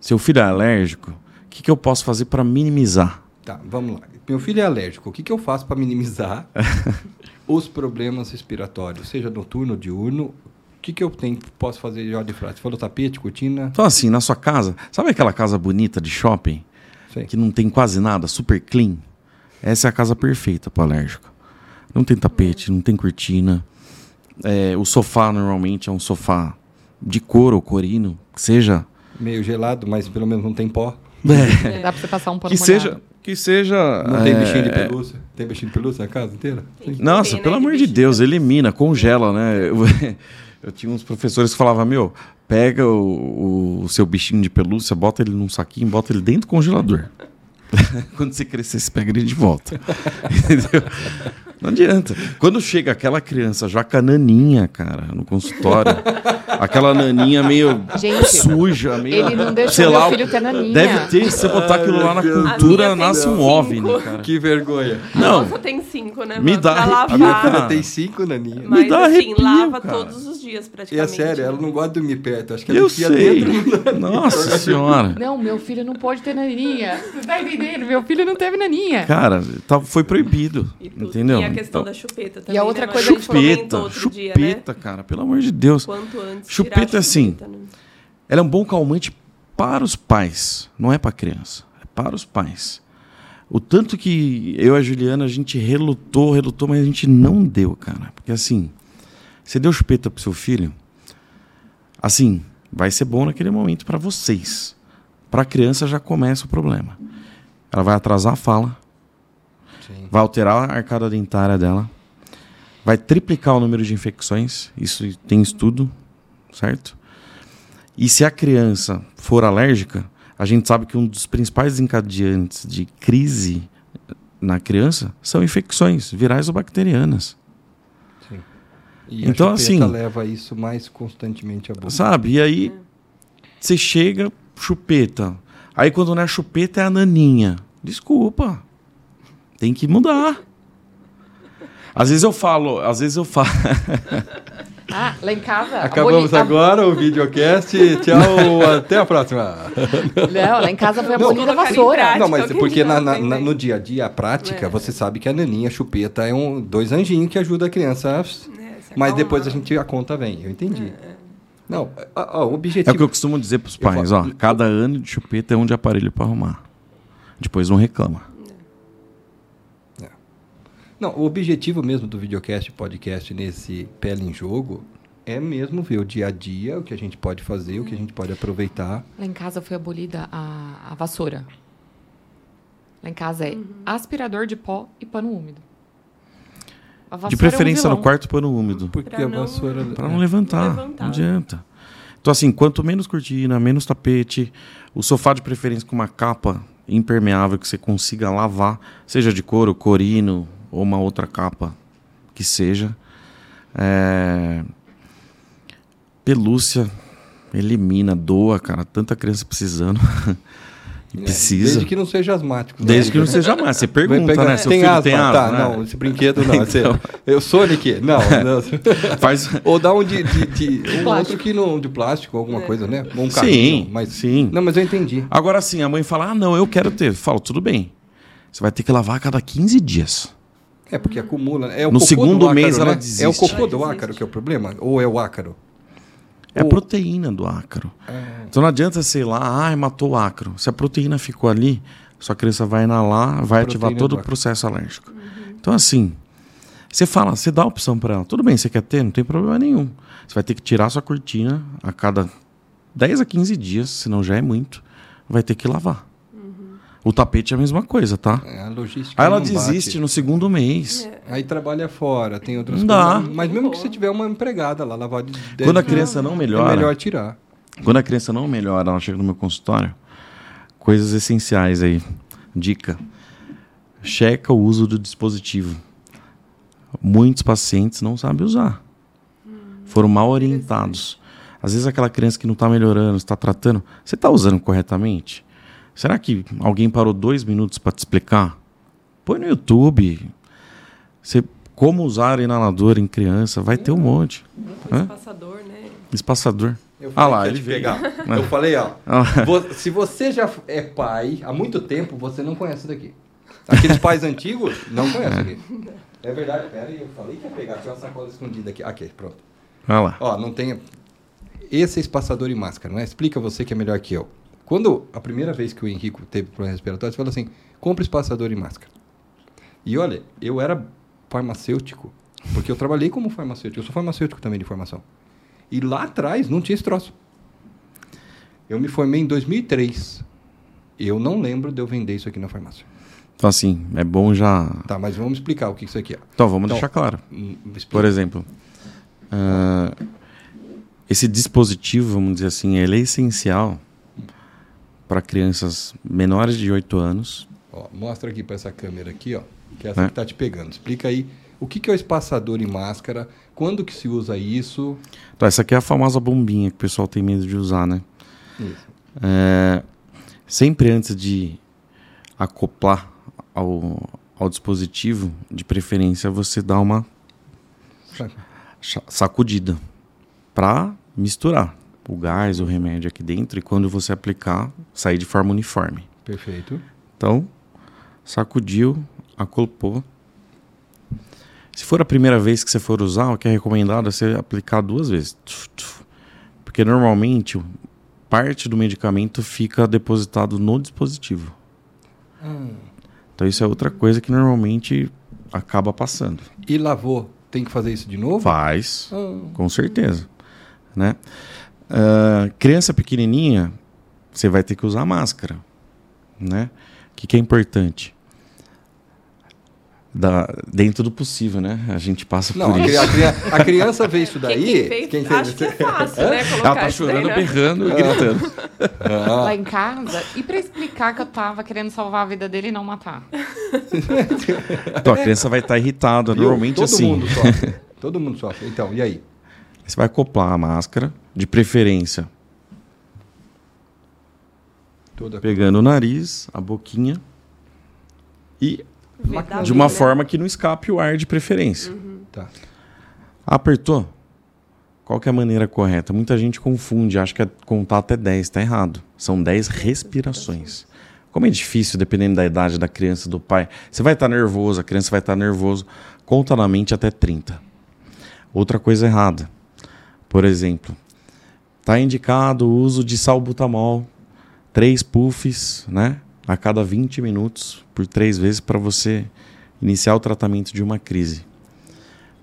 B: Seu filho é alérgico, o que, que eu posso fazer para minimizar?
A: Tá, vamos lá. Meu filho é alérgico. O que, que eu faço para minimizar [LAUGHS] os problemas respiratórios, seja noturno ou diurno? O que, que eu tenho, posso fazer de ordem de frase? Você falou tapete, cortina?
B: Então, assim, na sua casa, sabe aquela casa bonita de shopping,
A: Sei.
B: que não tem quase nada, super clean? Essa é a casa perfeita para alérgico. Não tem tapete, não tem cortina. É, o sofá normalmente é um sofá de couro ou corino, que seja
A: Meio gelado, mas pelo menos não tem pó.
B: É.
C: Dá [LAUGHS] pra você passar um pano
B: que
C: molhado.
B: seja que seja
A: Não tem
B: é,
A: bichinho de pelúcia. Tem bichinho de pelúcia na casa inteira?
D: Tem
B: Nossa,
D: ter, né,
B: pelo amor de
D: bichinho.
B: Deus, elimina, congela, né? Eu, [LAUGHS] eu tinha uns professores que falavam, meu, pega o, o seu bichinho de pelúcia, bota ele num saquinho, bota ele dentro do congelador. [LAUGHS] Quando você crescer, você pega ele de volta. Entendeu? Não adianta. Quando chega aquela criança já com a naninha, cara, no consultório, [LAUGHS] aquela naninha meio
C: Gente,
B: suja, meio.
C: Ele não deixou
B: sei
C: meu
B: lá,
C: filho ter naninha.
B: Deve ter, se você botar aquilo lá na cultura, nasce um. OVNI, cara.
A: Que vergonha.
B: Não,
D: Nossa, tem cinco, né?
B: Me dá
D: pra
B: arrepio,
A: A minha
D: lavar.
A: filha
B: cara.
A: tem cinco naninhas.
D: Mas
B: dá
D: assim,
B: arrepio,
D: lava
B: cara.
D: todos os dias
A: E
D: praticamente.
A: é sério,
D: né?
A: ela não gosta de dormir perto. Acho que ela
B: eu
A: enfia
B: sei.
A: dentro.
B: Nossa [LAUGHS] senhora.
C: Não, meu filho não pode ter naninha. Você tá entendendo? Meu filho não teve naninha.
B: Cara, tá- foi proibido.
D: E.
B: Entendeu?
D: A questão
B: Então,
D: da chupeta também.
C: E a outra
D: né?
C: coisa
D: Mas a gente comentou
B: chupeta,
D: outro dia, né?
B: chupeta, cara, pelo amor de Deus.
D: Quanto antes.
B: Chupeta
D: tirar a
B: é assim.
D: chupeta, né?
B: Ela é um bom calmante para os pais, não é para criança, é para os pais. O tanto que eu e a Juliana a gente relutou, relutou, mas a gente não deu, cara. Porque assim, você deu chupeta pro seu filho, assim, vai ser bom naquele momento para vocês. Para a criança já começa o problema. Ela vai atrasar a fala,
A: Sim.
B: vai alterar a arcada dentária dela, vai triplicar o número de infecções, isso tem estudo, certo? E se a criança for alérgica, a gente sabe que um dos principais desencadeantes de crise na criança são infecções virais ou bacterianas,
A: E a
B: Então,
A: chupeta
B: assim-
A: leva isso mais constantemente à boca.
B: sabe? E aí você chega, chupeta. Aí quando não é chupeta é a naninha. Desculpa. Tem que mudar. Às vezes eu falo, às vezes eu falo. [LAUGHS]
C: Ah, lá em casa.
A: Acabamos
C: a-
A: agora o videocast. Tchau, [LAUGHS] até a próxima.
C: Não, lá em casa foi a
A: Não,
C: bolinha
D: em
C: vassoura.
D: prática.
A: Não, mas porque na- na- na- no dia a dia, a prática,
D: É.
A: você sabe que a naninha, a chupeta, é um, dois anjinhos que ajudam a criança. a-
D: É,
A: Mas depois a gente a conta vem, eu entendi. Não, ó, ó, o
B: É
A: objetivo.
B: o que eu costumo dizer pros
A: Eu
B: pais,
A: falo-
B: ó. Cada ano de chupeta é um de aparelho para arrumar. Depois não reclama.
A: Não, o objetivo mesmo do videocast e podcast nesse Pele em Jogo é mesmo ver o dia a dia, o que a gente pode fazer, o que a gente pode aproveitar.
C: Lá em casa foi abolida a, a vassoura. Lá em casa é aspirador de pó e pano úmido.
B: De
C: é um
B: preferência no quarto pano úmido.
A: Porque
D: Pra
A: a
D: não-
A: vassoura.
B: Para não levantar.
D: levantar.
B: Não adianta. Então, assim, quanto menos cortina, menos tapete, o sofá de preferência com uma capa impermeável que você consiga lavar, seja de couro, corino ou uma outra capa que seja. É, pelúcia elimina, doa, cara. Tanta criança precisando. [LAUGHS] E precisa.
A: Desde que não seja asmático. né?
B: Desde que não seja mais. Você [LAUGHS] pergunta,
A: pegar-
B: né? Seu
A: tem
B: filho
A: asma?
B: tem asma?
A: Tá,
B: né?
A: não, esse brinquedo não. [LAUGHS] Você-
B: Então.
A: eu Sonic? Não. não.
B: Faz...
A: Ou dá um de, de, de- um
C: plástico.
A: outro que não, de plástico, alguma coisa, né? Ou um
B: Sim,
A: carrinho, mas
B: sim.
A: Não, mas eu entendi.
B: Agora sim, a mãe fala: ah, não, eu quero ter. Eu falo, tudo bem. Você vai ter que lavar a cada 15 dias.
A: É porque acumula. É o
B: No
A: cocô
B: segundo
A: do ácaro,
B: mês ela
A: né?
B: desiste.
A: É o cocô
D: Ela
A: do ácaro que é o problema? Ou é o ácaro?
B: É a proteína do ácaro. Então não adianta, sei lá, ah, matou o ácaro. Se a proteína ficou ali, sua criança vai inalar, vai ativar todo
A: do
B: o processo alérgico. Então, assim, você fala, você dá a opção para ela. Tudo bem, você quer ter? Não tem problema nenhum. Você vai ter que tirar sua cortina a cada 10 a 15 dias, senão já é muito. Vai ter que lavar. O tapete é a mesma coisa, tá?
A: É, a logística.
B: Aí ela
A: não
B: desiste
A: bate.
B: no segundo mês.
A: Aí trabalha fora, tem outras
B: Não dá.
A: coisas. Mas mesmo que você tiver uma empregada lá, lavar de 10
B: Quando a criança não
A: É
B: melhora,
A: melhor tirar.
B: Quando a criança não melhora, ela chega no meu consultório, coisas essenciais aí. Dica: checa o uso do dispositivo. Muitos pacientes não sabem usar. Foram mal orientados. Às vezes aquela criança que não está melhorando, está tratando, você está usando corretamente? Será que alguém parou dois minutos para te explicar? Põe no YouTube. Você, como usar inalador em criança, vai ter um monte. Hã?
D: Espaçador, né?
B: Espaçador.
A: Eu
B: Ah lá, ele
A: pegar. [LAUGHS] Eu falei, ó.
B: Ah.
A: se você já é pai há muito tempo, você não conhece isso daqui. Aqueles pais antigos não conhecem aqui. É verdade, pera aí, eu falei que ia pegar. Tinha uma sacola escondida aqui. Aqui, pronto.
B: Olha lá.
A: Ó, não tem. Esse é espaçador e máscara, não é? Explica você que é melhor que eu. Quando a primeira vez que o Henrico teve problema respiratório, você falou assim: compre espaçador e máscara. E olha, eu era farmacêutico, porque eu trabalhei como farmacêutico. Eu sou farmacêutico também de formação. E lá atrás não tinha esse troço. Eu me formei em 2003. Eu não lembro de eu vender isso aqui na farmácia.
B: Então, assim, é bom já.
A: Tá, mas vamos explicar o que isso aqui é.
B: Então, vamos
A: Então,
B: deixar claro.
A: Hum, explica.
B: Por exemplo, ah, esse dispositivo, vamos dizer assim, ele é essencial para crianças menores de 8 anos.
A: Ó, mostra aqui para essa câmera aqui, ó, que é essa
B: É.
A: que tá te pegando. Explica aí o que, que é o espaçador e máscara, quando que se usa isso.
B: Então, essa aqui é a famosa bombinha que o pessoal tem medo de usar, né? É, sempre antes de acoplar ao, ao dispositivo, de preferência você dá uma sacudida para misturar o gás, o remédio aqui dentro e quando você aplicar, sair de forma uniforme.
A: Perfeito.
B: Então, sacudiu, acoplou. Se for a primeira vez que você for usar, o que é recomendado é você aplicar duas vezes. Porque normalmente parte do medicamento fica depositado no dispositivo. Então isso é outra coisa que normalmente acaba passando.
A: E lavou, tem que fazer isso de novo?
B: Faz,
A: Ah,
B: com certeza. Né? Ah, criança pequenininha, você vai ter que usar máscara. Né? O que, que é importante? Da, dentro do possível, né? A gente passa
A: Não,
B: por
A: a,
B: isso.
A: a a criança vê isso [LAUGHS] daí.
D: Quem, quem fez,
A: quem
D: acho que é fácil, né?
B: Ela tá chorando,
D: né?
B: berrando e gritando.
A: Ah,
C: Lá em casa. E pra explicar que eu tava querendo salvar a vida dele e não matar. [LAUGHS]
B: Então a criança vai estar irritada.
A: viu?
B: Normalmente
A: Todo
B: assim.
A: mundo sofre. [LAUGHS] Todo mundo sofre. Então, e aí?
B: Você vai acoplar a máscara, de preferência
A: Toda...
B: pegando o nariz, a boquinha e de uma forma que não escape o ar de preferência.
A: Tá.
B: Apertou? Qual que é a maneira correta? Muita gente confunde, acha que é contar até 10, está errado. São 10 respirações. Como é difícil, dependendo da idade da criança, do pai. Você vai estar nervoso, a criança vai estar nervoso. Conta na mente até 30. Outra coisa errada. Por exemplo, está indicado o uso de salbutamol, três puffs, né? A cada 20 minutos, por três vezes, para você iniciar o tratamento de uma crise.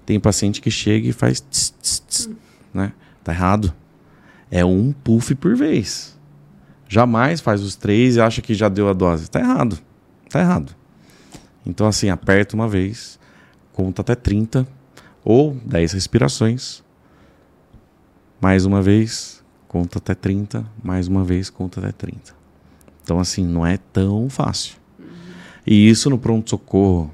B: Tem paciente que chega e faz tss, tss, tss, né? Tá errado. É um puff por vez. Jamais faz os três e acha que já deu a dose. Tá errado. Tá errado. Então, assim, aperta uma vez, conta até 30 ou 10 respirações. Mais uma vez, conta até 30. Mais uma vez, conta até 30. Então, assim, não é tão fácil. E isso no pronto-socorro,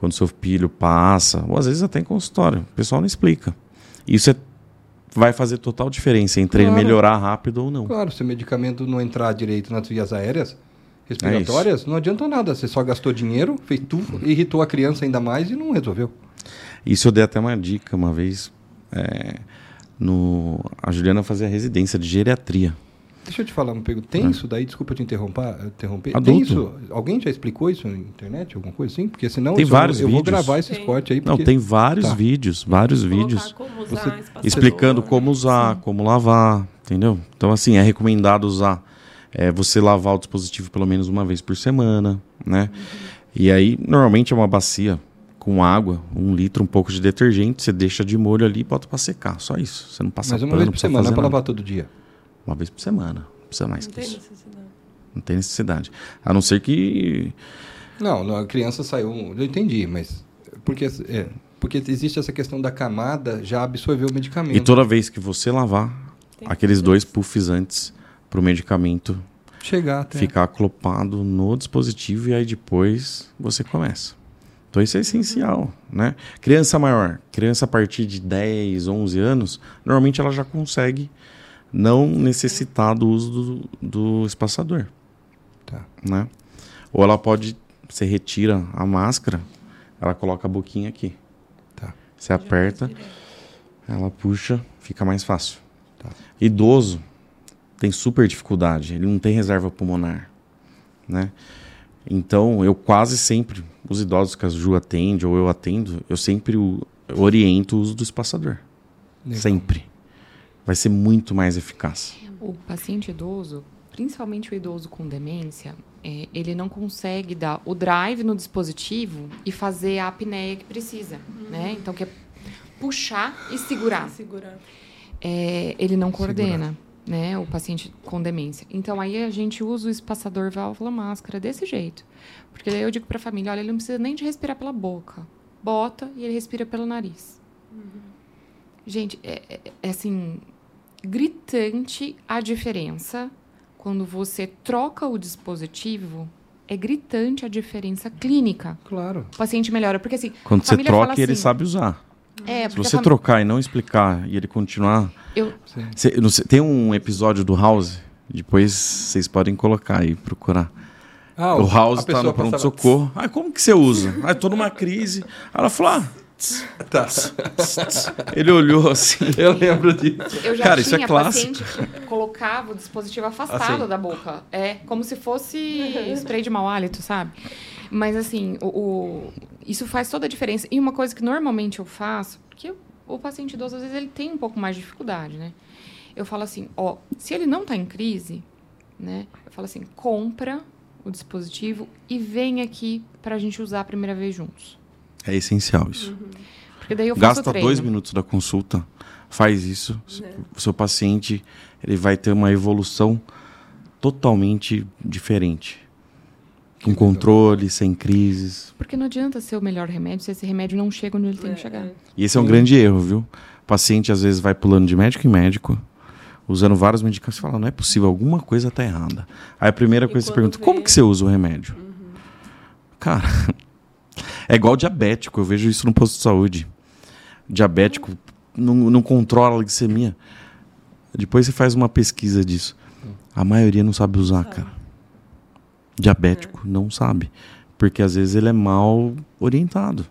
B: quando seu filho passa, ou às vezes até em consultório. O pessoal não explica. Isso é, vai fazer total diferença entre ele
A: Claro.
B: melhorar rápido ou não.
A: Claro, se o medicamento não entrar direito nas vias aéreas
B: É
A: respiratórias, não adianta nada. Você só gastou dinheiro, fez tudo, irritou a criança ainda mais e não resolveu.
B: Isso eu dei até uma dica uma vez. é, no, a Juliana fazia residência de geriatria.
A: Deixa eu te falar, Pego. Tem isso daí? Desculpa te interromper. interromper. Tem
B: Adulto.
A: isso? Alguém já explicou isso na internet? Alguma coisa assim? Porque senão
B: Tem
A: isso eu-
B: vários
A: eu, vou
B: vídeos.
A: gravar esse
D: Tem.
A: esporte aí.
B: Não,
A: Porque...
B: tem vários
A: Tá.
B: vídeos, vários vídeos
D: como
A: Você-
B: explicando como usar, como lavar, entendeu? Então, assim, é recomendado usar. é, você lavar o dispositivo pelo menos uma vez por semana, né? E aí, normalmente é uma bacia com água, um litro, um pouco de detergente, você deixa de molho ali e bota pra secar. Só isso. Você não passa
A: Mas uma
B: pano,
A: vez
B: não
A: por semana,
B: fazer
A: para
B: nada.
A: lavar todo dia.
B: Uma vez por semana. Não precisa mais
D: Não
B: que
D: tem
B: isso.
D: necessidade.
B: Não tem necessidade. A não ser que
A: Não, não, a criança saiu. Eu entendi, mas. Porque, é, porque existe essa questão da camada já absorver o medicamento.
B: E toda vez que você lavar,
D: Tem que
B: aqueles dois puffs antes pro medicamento
A: Chegar até.
B: ficar aclopado no dispositivo e aí depois você começa. Então isso é essencial, né? Criança maior, criança a partir de 10, 11 anos, normalmente ela já consegue não necessitar do uso do, do espaçador,
A: Tá.
B: né? Ou ela pode, você retira a máscara, ela coloca a boquinha aqui.
A: Tá.
B: Você aperta, ela puxa, fica mais fácil.
A: Tá.
B: Idoso tem super dificuldade, ele não tem reserva pulmonar, né? Então, eu quase sempre, os idosos que a Ju atende ou eu atendo, eu sempre o- oriento o uso do espaçador.
A: Legal.
B: Sempre. Vai ser muito mais eficaz.
C: O paciente idoso, principalmente o idoso com demência, é, ele não consegue dar o drive no dispositivo e fazer a apneia que precisa, né? Então, que é puxar e segurar.
D: Segurar.
C: É, ele não coordena, né? O paciente com demência. Então, aí a gente usa o espaçador válvula máscara desse jeito. Porque daí eu digo para a família, olha, ele não precisa nem de respirar pela boca. Bota e ele respira pelo nariz. Gente, é, é- é assim, gritante a diferença quando você troca o dispositivo. É gritante a diferença clínica.
A: Claro.
C: O paciente melhora. Porque assim,
B: Quando
C: a
B: você troca,
C: fala
B: ele
C: assim,
B: sabe usar.
C: É,
B: Se você
C: fami-
B: trocar e não explicar e ele continuar.
C: Eu.
B: Cê- não sei, tem um episódio do House, depois vocês podem colocar aí, procurar.
A: Ah,
B: o House tá no
A: passava-
B: pronto-socorro. Ah, como que você usa? Ah, tô numa crise. Aí ela falou: ah,
A: Tá.
B: ele olhou assim. [LAUGHS]
A: Eu lembro disso.
C: Eu já
B: Cara, isso é
C: tinha
B: clássico.
C: paciente colocava o dispositivo afastado
A: Assim.
C: da boca. É, como se fosse [LAUGHS] spray de mau hálito, sabe? Mas assim, o, o- isso faz toda a diferença. E uma coisa que normalmente eu faço, porque o paciente idoso, às vezes, ele tem um pouco mais de dificuldade, né? Eu falo assim, ó, se ele não tá em crise, né? Eu falo assim, compra o dispositivo e vem aqui pra gente usar a primeira vez juntos.
B: É essencial isso.
C: Porque daí eu
B: Gasta
C: treino.
B: dois minutos da consulta, faz isso.
D: É.
B: O seu paciente ele vai ter uma evolução totalmente diferente. Com controle, sem crises.
C: Porque não adianta ser o melhor remédio se esse remédio não chega onde ele tem que chegar.
D: É,
B: E esse é um grande erro, viu? O paciente às vezes vai pulando de médico em médico, usando vários medicamentos e fala, não é possível, alguma coisa tá errada. Aí a primeira
D: E
B: coisa que você pergunta,
D: vê-
B: como que você usa o remédio? Cara, [LAUGHS] é igual diabético, eu vejo isso no posto de saúde. Diabético não, não controla a glicemia. Depois você faz uma pesquisa disso. A maioria não sabe usar, cara. Diabético não sabe. Porque às vezes ele é mal orientado.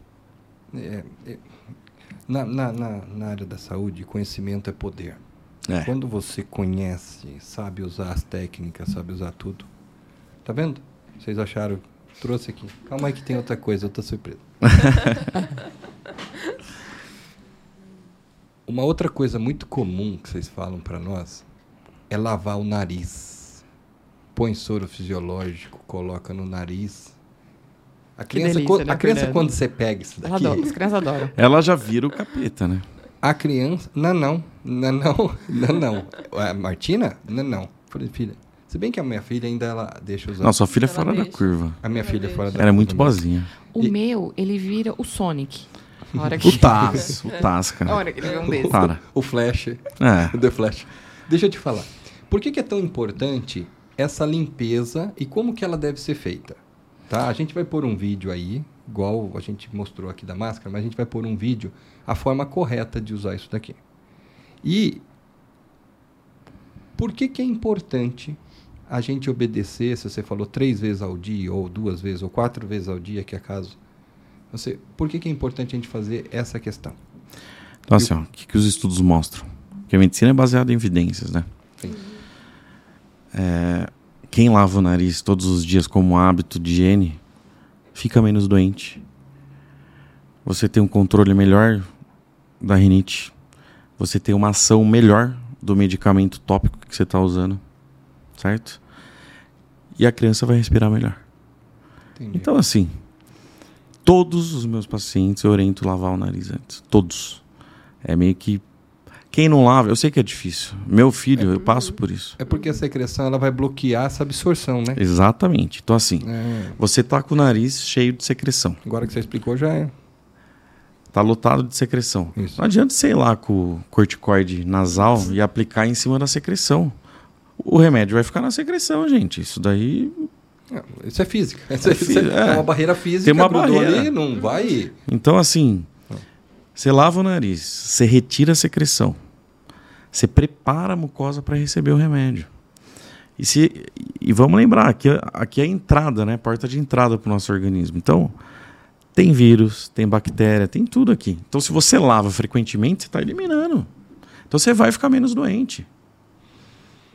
A: É, é, na, na, na, na área da saúde, conhecimento é poder.
B: É.
A: Quando você conhece, sabe usar as técnicas, sabe usar tudo. Tá vendo? Vocês acharam? Trouxe aqui. Calma aí que tem outra coisa, outra surpresa. [LAUGHS] Uma outra coisa muito comum que vocês falam pra nós é lavar o nariz. Põe soro fisiológico, coloca no nariz. A criança,
C: delícia,
A: co-
C: né,
A: a criança quando você pega isso
C: Ela
A: daqui,
C: adora, as crianças adoram.
B: Ela já vira o capeta, né?
A: a criança. Não, não. Não, [LAUGHS] não. Não, não. A Martina? Não, não. Falei, filha. Se bem que a minha filha ainda ela deixa usar.
B: Não, sua filha é
D: Ela
B: fora da
D: deixa.
B: curva.
A: A minha
D: Ela
A: filha é fora da
B: Ela é muito boazinha.
C: O
A: E-
C: meu, ele vira o Sonic. A hora que,
B: O Taz, o Taz,
C: a
B: cara.
C: hora que ele vê um desse.
B: Para.
A: O Flash.
B: É.
A: O [LAUGHS] The Flash. Deixa eu te falar. Por que, que é tão importante essa limpeza e como que ela deve ser feita? Tá? A gente vai pôr um vídeo aí, igual a gente mostrou aqui da máscara, mas a gente vai pôr um vídeo a forma correta de usar isso daqui. E por que, que é importante a gente obedecer, se você falou três vezes ao dia, ou duas vezes, ou quatro vezes ao dia, que é caso. Você, por que, que é importante a gente fazer essa questão?
B: Então, assim, o que, que os estudos mostram? Que a medicina é baseada em evidências, né?
A: Sim.
B: É, quem lava o nariz todos os dias como hábito de higiene fica menos doente. Você tem um controle melhor da rinite. Você tem uma ação melhor do medicamento tópico que você está usando. Certo? E a criança vai respirar melhor.
A: Entendi.
B: Então, assim, todos os meus pacientes eu oriento lavar o nariz antes. Todos. É meio que. Quem não lava, eu sei que é difícil. Meu filho, eu passo por isso.
A: É porque a secreção ela vai bloquear essa absorção, né?
B: Exatamente. Então, assim,
A: É,
B: você tá com o nariz cheio de secreção.
A: agora que você explicou, já é.
B: Tá lotado de secreção.
A: Isso.
B: Não adianta ir lá com o corticoide nasal e aplicar em cima da secreção. O remédio vai ficar na secreção, gente. Isso daí.
A: Isso é física. [LAUGHS] Isso é, isso é
B: é.
A: uma barreira física.
B: Tem uma barreira.
A: ali, não vai.
B: Então, assim, você lava o nariz, você retira a secreção, você prepara a mucosa para receber o remédio. E, se, e vamos lembrar, aqui, é- aqui é a entrada, né? Porta de entrada para o nosso organismo. Então, tem vírus, tem bactéria, tem tudo aqui. Então, se você lava frequentemente, você está eliminando. Então, você vai ficar menos doente.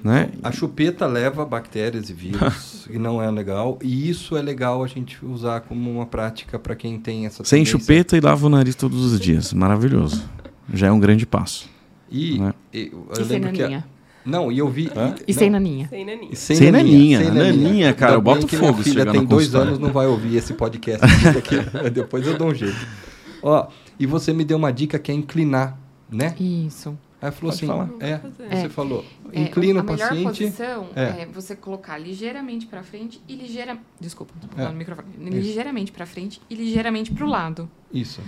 B: Né?
A: A chupeta leva bactérias e vírus, [LAUGHS] e não é legal. E isso é legal a gente usar como uma prática para quem tem essa
B: Sem
A: tendência.
B: chupeta e lava o nariz todos os dias. Maravilhoso. Já é um grande passo.
A: E,
B: Né?
A: e eu
C: E sem
A: lembro que a-
C: naninha.
A: Não, e eu vi.
C: E sem naninha.
D: Sem naninha.
A: sem,
B: naninha.
A: sem
B: Naninha, cara, eu
A: Ainda
B: boto fogo
A: Minha filha tem dois anos, não vai ouvir esse podcast [LAUGHS] aqui, depois eu dou um jeito. Ó, e você me deu uma dica que é inclinar, né?
C: Isso.
A: Aí falou
B: Pode
A: assim,
B: falar.
A: é, você
C: É.
A: falou,
C: É,
A: inclina
C: a
A: o
C: melhor
A: paciente.
C: posição
A: É.
C: é. você colocar ligeiramente para frente e ligeira, desculpa, tô
A: É.
C: no microfone. Ligeiramente para frente e ligeiramente para o lado.
A: Isso.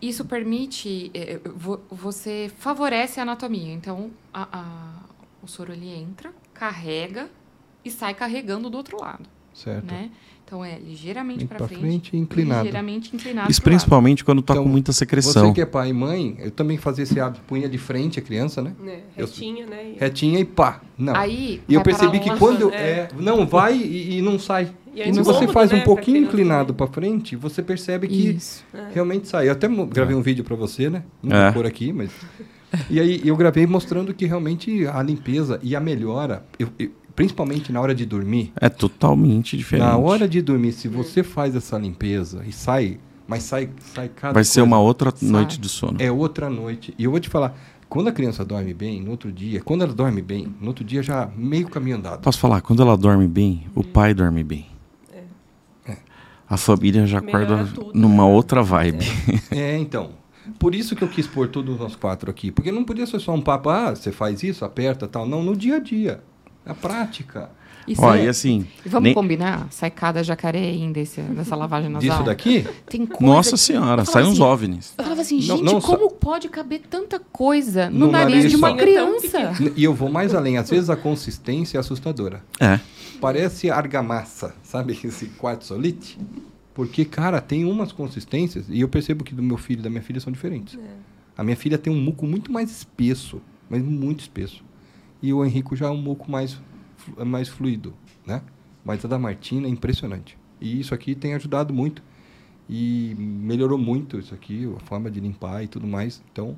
C: Isso permite, vo- você favorece a anatomia. Então, a- a- o soro ele entra, carrega e sai carregando do outro lado,
A: Certo.
C: né? Então é ligeiramente
A: Pra
C: para frente,
A: frente e inclinado.
C: ligeiramente inclinado.
B: Isso principalmente quando tá
A: Então,
B: com muita
A: Você
B: secreção.
A: que é pai e mãe, eu também fazia esse hábito, punha de frente a criança, né?
D: Né?
A: Eu-
D: Retinha, né? E-
A: Retinha e pá. Não.
C: Aí
A: e eu percebi que quando
D: É.
A: é, não vai e, e não sai.
D: E é
A: E se você faz
D: né,
A: um
D: pra
A: pouquinho
D: criança,
A: inclinado
D: né?
A: pra frente, você percebe que
C: Isso.
A: realmente sai. Eu até gravei um vídeo pra você, né? Não
B: É.
A: vou pôr aqui, mas E aí eu gravei mostrando que realmente a limpeza e a melhora, eu- eu- principalmente na hora de dormir,
B: É totalmente diferente.
A: na hora de dormir, se você faz essa limpeza e sai, mas sai sai cada
B: Vai ser
A: coisa,
B: uma outra
C: Sai.
B: noite de sono.
A: é outra noite. E eu vou te falar, quando a criança dorme bem, no outro dia, quando ela dorme bem, no outro dia já meio caminho andado.
B: Posso falar, quando ela dorme bem, o pai dorme bem.
A: É.
B: A família já
D: Melhora
B: acorda
D: tudo,
B: numa
D: né?
B: outra vibe.
A: É, então. Por isso que eu quis pôr todos nós quatro aqui. Porque não podia ser só um papo, ah, você faz isso, aperta tal. Não, no dia a dia. Na prática.
C: Isso
B: Ó,
C: é-
B: e assim,
C: E Vamos
B: nem-
C: combinar? Sai cada jacaré ainda desse, dessa lavagem nasal.
A: Disso daqui,
C: Tem coisa
B: nossa
C: que-
B: senhora, sai
C: falava
B: uns
C: assim,
B: OVNIs.
C: Eu falava assim,
A: Não-
C: gente,
A: não só-
C: como pode caber tanta coisa no,
A: No
C: nariz,
A: nariz
C: de uma
A: só.
C: criança?
A: e eu vou mais além. Às vezes a consistência é assustadora.
B: É.
A: Parece argamassa, sabe? Esse quartzolite. Porque, cara, tem umas consistências, e eu percebo que do meu filho e da minha filha são diferentes. A minha filha tem um muco muito mais espesso, mas muito espesso. E o Henrico já é um muco mais, flu- mais fluido, né? Mas a da Martina é impressionante. E isso aqui tem ajudado muito. E melhorou muito isso aqui, a forma de limpar e tudo mais. Então,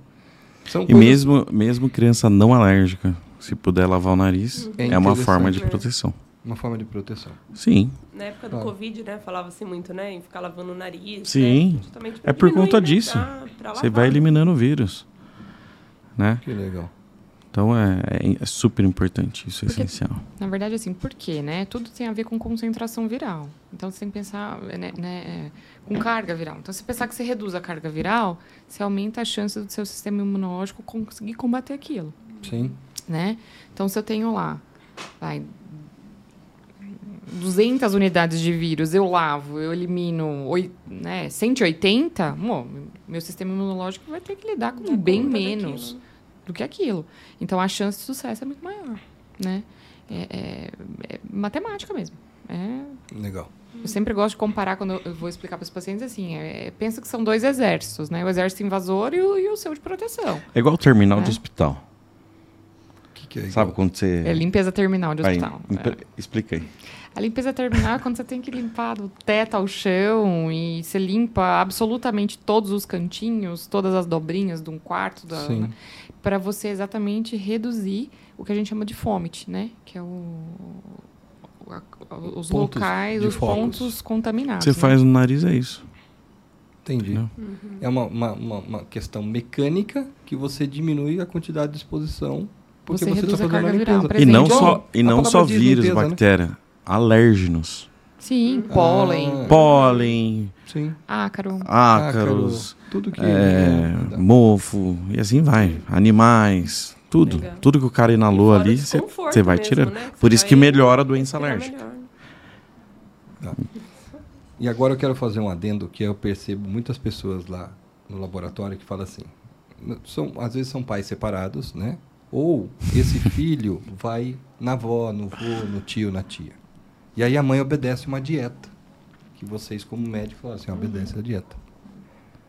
A: são
B: E
A: coisas-
B: mesmo, mesmo criança não alérgica, se puder lavar o nariz,
A: É
B: é, uma forma de proteção.
A: uma forma de proteção.
B: Sim.
D: Na época do
A: Claro.
D: Covid, né? Falava-se muito, né? Em ficar lavando o nariz.
B: Sim.
D: Né?
B: É por conta
D: né,
B: disso.
D: pra- pra
B: Você vai eliminando o vírus. Né?
A: Que legal.
B: Então é, é- é super importante, isso é
C: Porque-
B: essencial.
C: Na verdade, assim, por quê, né? Tudo tem a ver com concentração viral. Então, você tem que pensar né, né, é, com carga viral. Então, se pensar que você reduz a carga viral, você aumenta a chance do seu sistema imunológico conseguir combater aquilo,
A: Sim.
C: né? Então, se eu tenho lá, vai, 200 unidades de vírus, eu lavo, eu elimino né, 180, bom, meu sistema imunológico vai ter que lidar com
D: Dá
C: bem menos
D: daquilo.
C: Do que aquilo. Então a chance de sucesso é muito maior, né? É, é- é matemática mesmo. É,
A: Legal.
C: Eu sempre gosto de comparar quando eu vou explicar para os pacientes assim, é, pensa que são dois exércitos, né? O exército invasor e o, e o seu de proteção.
B: É igual o terminal
C: É.
B: de hospital.
A: Que que é
B: Sabe quando você.
C: É limpeza terminal de
B: Vai,
C: hospital.
B: impre-
C: É.
B: Explica aí.
C: A limpeza terminal é quando você tem que limpar do teto ao chão e você limpa absolutamente todos os cantinhos, todas as dobrinhas de um quarto, da,
A: Sim.
C: Para você exatamente reduzir o que a gente chama de fomit, né? Que é o, a- os
A: Pontos
C: locais,
A: de
C: os
A: focos.
C: pontos contaminados.
B: Você
C: né?
B: faz no nariz, é isso.
A: Entendi.
B: Não.
A: É uma, uma, uma, uma questão mecânica que você diminui a quantidade de exposição porque
C: Você
A: você
C: reduz
A: está
C: a
A: fazendo a
C: carga viral.
B: E não só, e não só vírus,
A: limpeza, né?
B: bactéria. Alérgenos.
C: Sim, pólen,
A: Ah.
B: Pólen,
A: Sim.
C: ácaro.
B: ácaros,
A: Tudo que...
B: é,
A: dá.
B: mofo, e assim vai. Animais, tudo.
D: Legal.
B: Tudo que o cara inalou ali, você vai
D: mesmo,
B: tirando.
D: né?
B: Por isso que melhora a doença alérgica.
D: melhor.
A: E agora eu quero fazer um adendo que eu percebo muitas pessoas lá no laboratório que falam assim, são, às vezes são pais separados, né? Ou esse [LAUGHS] filho vai na avó, no vô, no tio, na tia. E aí a mãe obedece uma dieta. Que vocês, como médico, falam assim, obedece a dieta.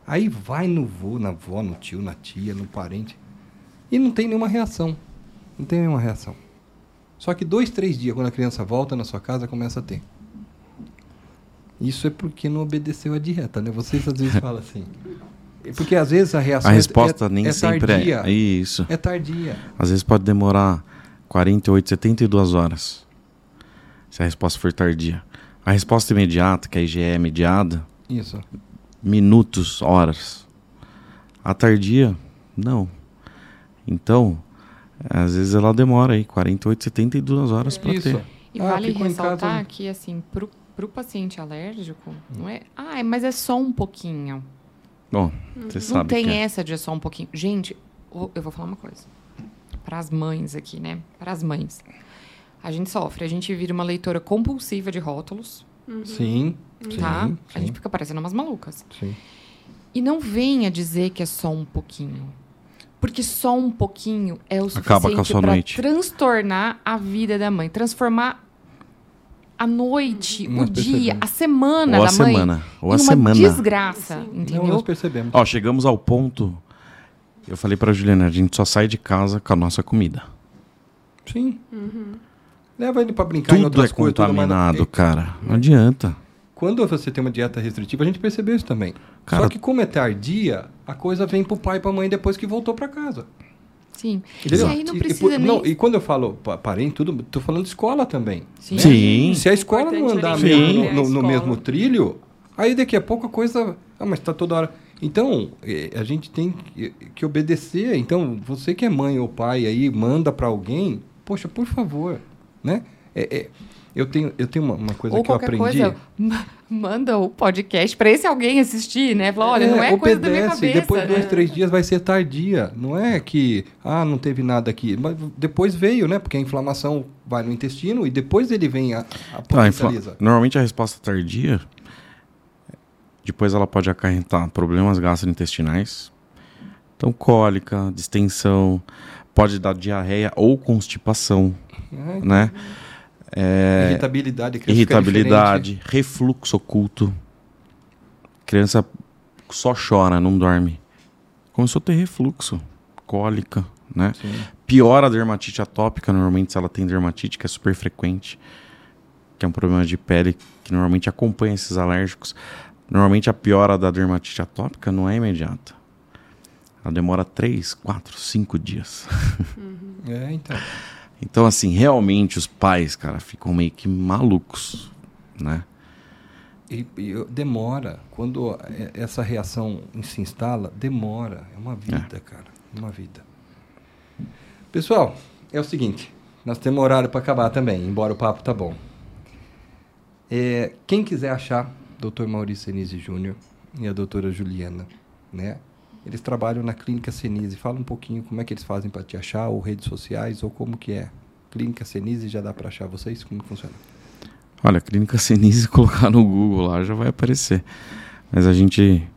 A: Aí vai no vô, na avó, no tio, na tia, no parente. E não tem nenhuma reação. Não tem nenhuma reação. Só que dois, três dias, quando a criança volta na sua casa, começa a ter. Isso é porque não obedeceu a dieta, né? Vocês às vezes falam assim. É Porque às vezes a reação
B: A
A: é-
B: resposta
A: é,
B: nem
A: é
B: sempre
A: tardia.
B: é. Isso.
A: É tardia.
B: Às vezes pode demorar 48, 72 horas. Se a resposta for tardia. A resposta imediata, que a IgE é mediada,
A: Isso.
B: minutos, horas. A tardia, não. Então, às vezes ela demora aí 48, 72 horas para
A: Isso.
B: ter.
C: E
A: Ah,
C: vale ressaltar
A: casa, né?
C: que, assim, pro, pro paciente alérgico, não é. Ah, mas é só um pouquinho.
B: Bom, você
C: Não
B: sabe
C: tem
B: que é.
C: essa de é só um pouquinho. Gente, eu vou falar uma coisa. Para as mães aqui, né? Para as mães. A gente sofre, a gente vira uma leitora compulsiva de rótulos,
A: Sim. Sim.
C: tá?
A: sim,
C: A gente fica parecendo umas malucas.
A: sim.
C: E não venha dizer que é só um pouquinho. Porque só um pouquinho é o
B: Acaba com a
C: suficiente
B: sua
C: para
B: noite.
C: transtornar a vida da mãe, transformar a noite,
A: Nós
C: o dia,
A: percebemos.
C: a semana
B: Ou a
C: da mãe
B: semana. Ou
C: em
B: a
C: uma
B: semana.
C: desgraça,
D: Sim.
A: Não,
C: entendeu?
A: nós percebemos.
B: Ó, chegamos ao ponto. Eu falei pra Juliana, a gente só sai de casa com a nossa comida.
A: Sim. Leva ele para brincar em
B: Tudo
A: outras
B: é
A: coisas. tudo,
B: contaminado,
A: É,
B: cara. Não adianta.
A: Quando você tem uma dieta restritiva, a gente percebeu isso também.
B: Cara-
A: Só que como é tardia, a coisa vem pro pai e pra mãe depois que voltou para casa.
C: Sim.
A: Entendeu?
C: E aí não
A: E- e
C: precisa
A: por-
C: nem...
A: não, e quando eu falo pa- parente, tudo, tô falando de escola também.
C: Sim.
B: Sim.
A: Se a escola não andar mesmo
B: né,
A: no, no- mesmo trilho, aí daqui a pouco a coisa. Ah, mas tá toda hora. Então, eh, a gente tem que, que obedecer. Então, você que é mãe ou pai aí, manda para alguém, poxa, por favor, né? É, é, eu tenho, eu tenho uma, uma coisa
C: Ou
A: que eu aprendi.
C: coisa, ma- manda o podcast para esse alguém assistir, né? Fala, olha, não é coisa da minha cabeça.
A: Depois de
C: né?
A: dois, três dias vai ser tardia. Não é que, ah, não teve nada aqui. Mas depois veio, né? Porque a inflamação vai no intestino e depois ele vem a, a
B: Tá, infla-. Normalmente a resposta tardia, depois ela pode acarretar problemas gastrointestinais, então cólica, distensão, pode dar diarreia ou constipação,
A: É,
B: né? É,
A: Irritabilidade.
B: irritabilidade, refluxo oculto. Criança só chora, não dorme. Começou a ter refluxo, cólica, né?
A: Sim.
B: Piora a dermatite atópica, normalmente, se ela tem dermatite, que é super frequente, que é um problema de pele que normalmente acompanha esses alérgicos. Normalmente a piora da dermatite atópica não é imediata. Ela demora 3, 4, 5 dias. [LAUGHS]
A: É, então.
B: Então, assim, realmente os pais, cara, ficam meio que malucos, né?
A: E, e demora. Quando é- essa reação se instala, demora. É uma vida, cara. É uma vida. Pessoal, é o seguinte. Nós temos horário para acabar também, embora o papo tá bom. É, quem quiser achar Dr. Maurício Senise Júnior e a doutora Juliana, né? Eles trabalham na Clínica Senise. Fala um pouquinho como é que eles fazem para te achar, ou redes sociais, ou como que é. Clínica Senise já dá para achar vocês? Como funciona?
B: Olha, Clínica Senise, [LAUGHS] colocar no Google lá já vai aparecer. Mas a gente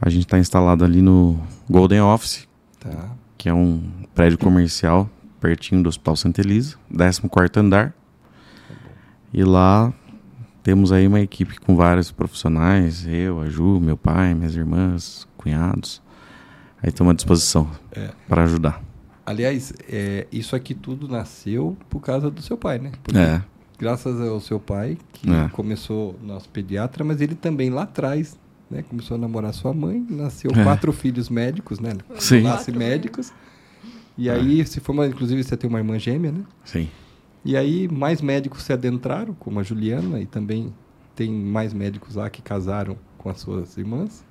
B: a gente está instalado ali no Golden Office,
A: Tá.
B: que é um prédio comercial pertinho do Hospital Santa Elisa, 14º andar. E lá temos aí uma equipe com vários profissionais, eu, a Ju, meu pai, minhas irmãs, cunhados. Aí estamos à disposição
A: É.
B: para ajudar.
A: Aliás, é, isso aqui tudo nasceu por causa do seu pai, né? Porque
B: É,
A: graças ao seu pai, que
B: É.
A: começou nosso pediatra, mas ele também lá atrás, né? Começou a namorar sua mãe, nasceu
B: É.
A: quatro filhos médicos, né?
B: Sim.
A: Nasce médicos. E aí se forma, inclusive você tem uma irmã gêmea, né?
B: sim.
A: E aí mais médicos se adentraram, como a Juliana, e também tem mais médicos lá que casaram com as suas irmãs.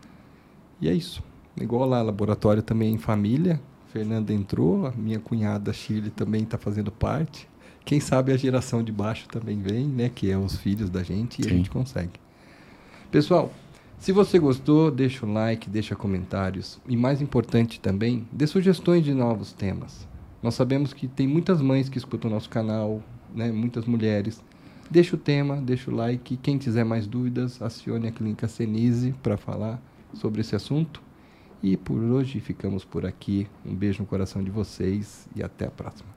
A: E é isso. Igual lá, laboratório também em família. Fernanda entrou, a minha cunhada Shirley também está fazendo parte. Quem sabe a geração de baixo também vem, né? Que é os filhos da gente e a
B: Sim.
A: gente consegue. Pessoal, se você gostou, deixa o like, deixa comentários. E mais importante também, dê sugestões de novos temas. Nós sabemos que tem muitas mães que escutam o nosso canal, né? muitas mulheres. Deixa o tema, deixa o like. Quem tiver mais dúvidas, acione a Clínica Senise para falar sobre esse assunto. E por hoje ficamos por aqui. Um beijo no coração de vocês e até a próxima.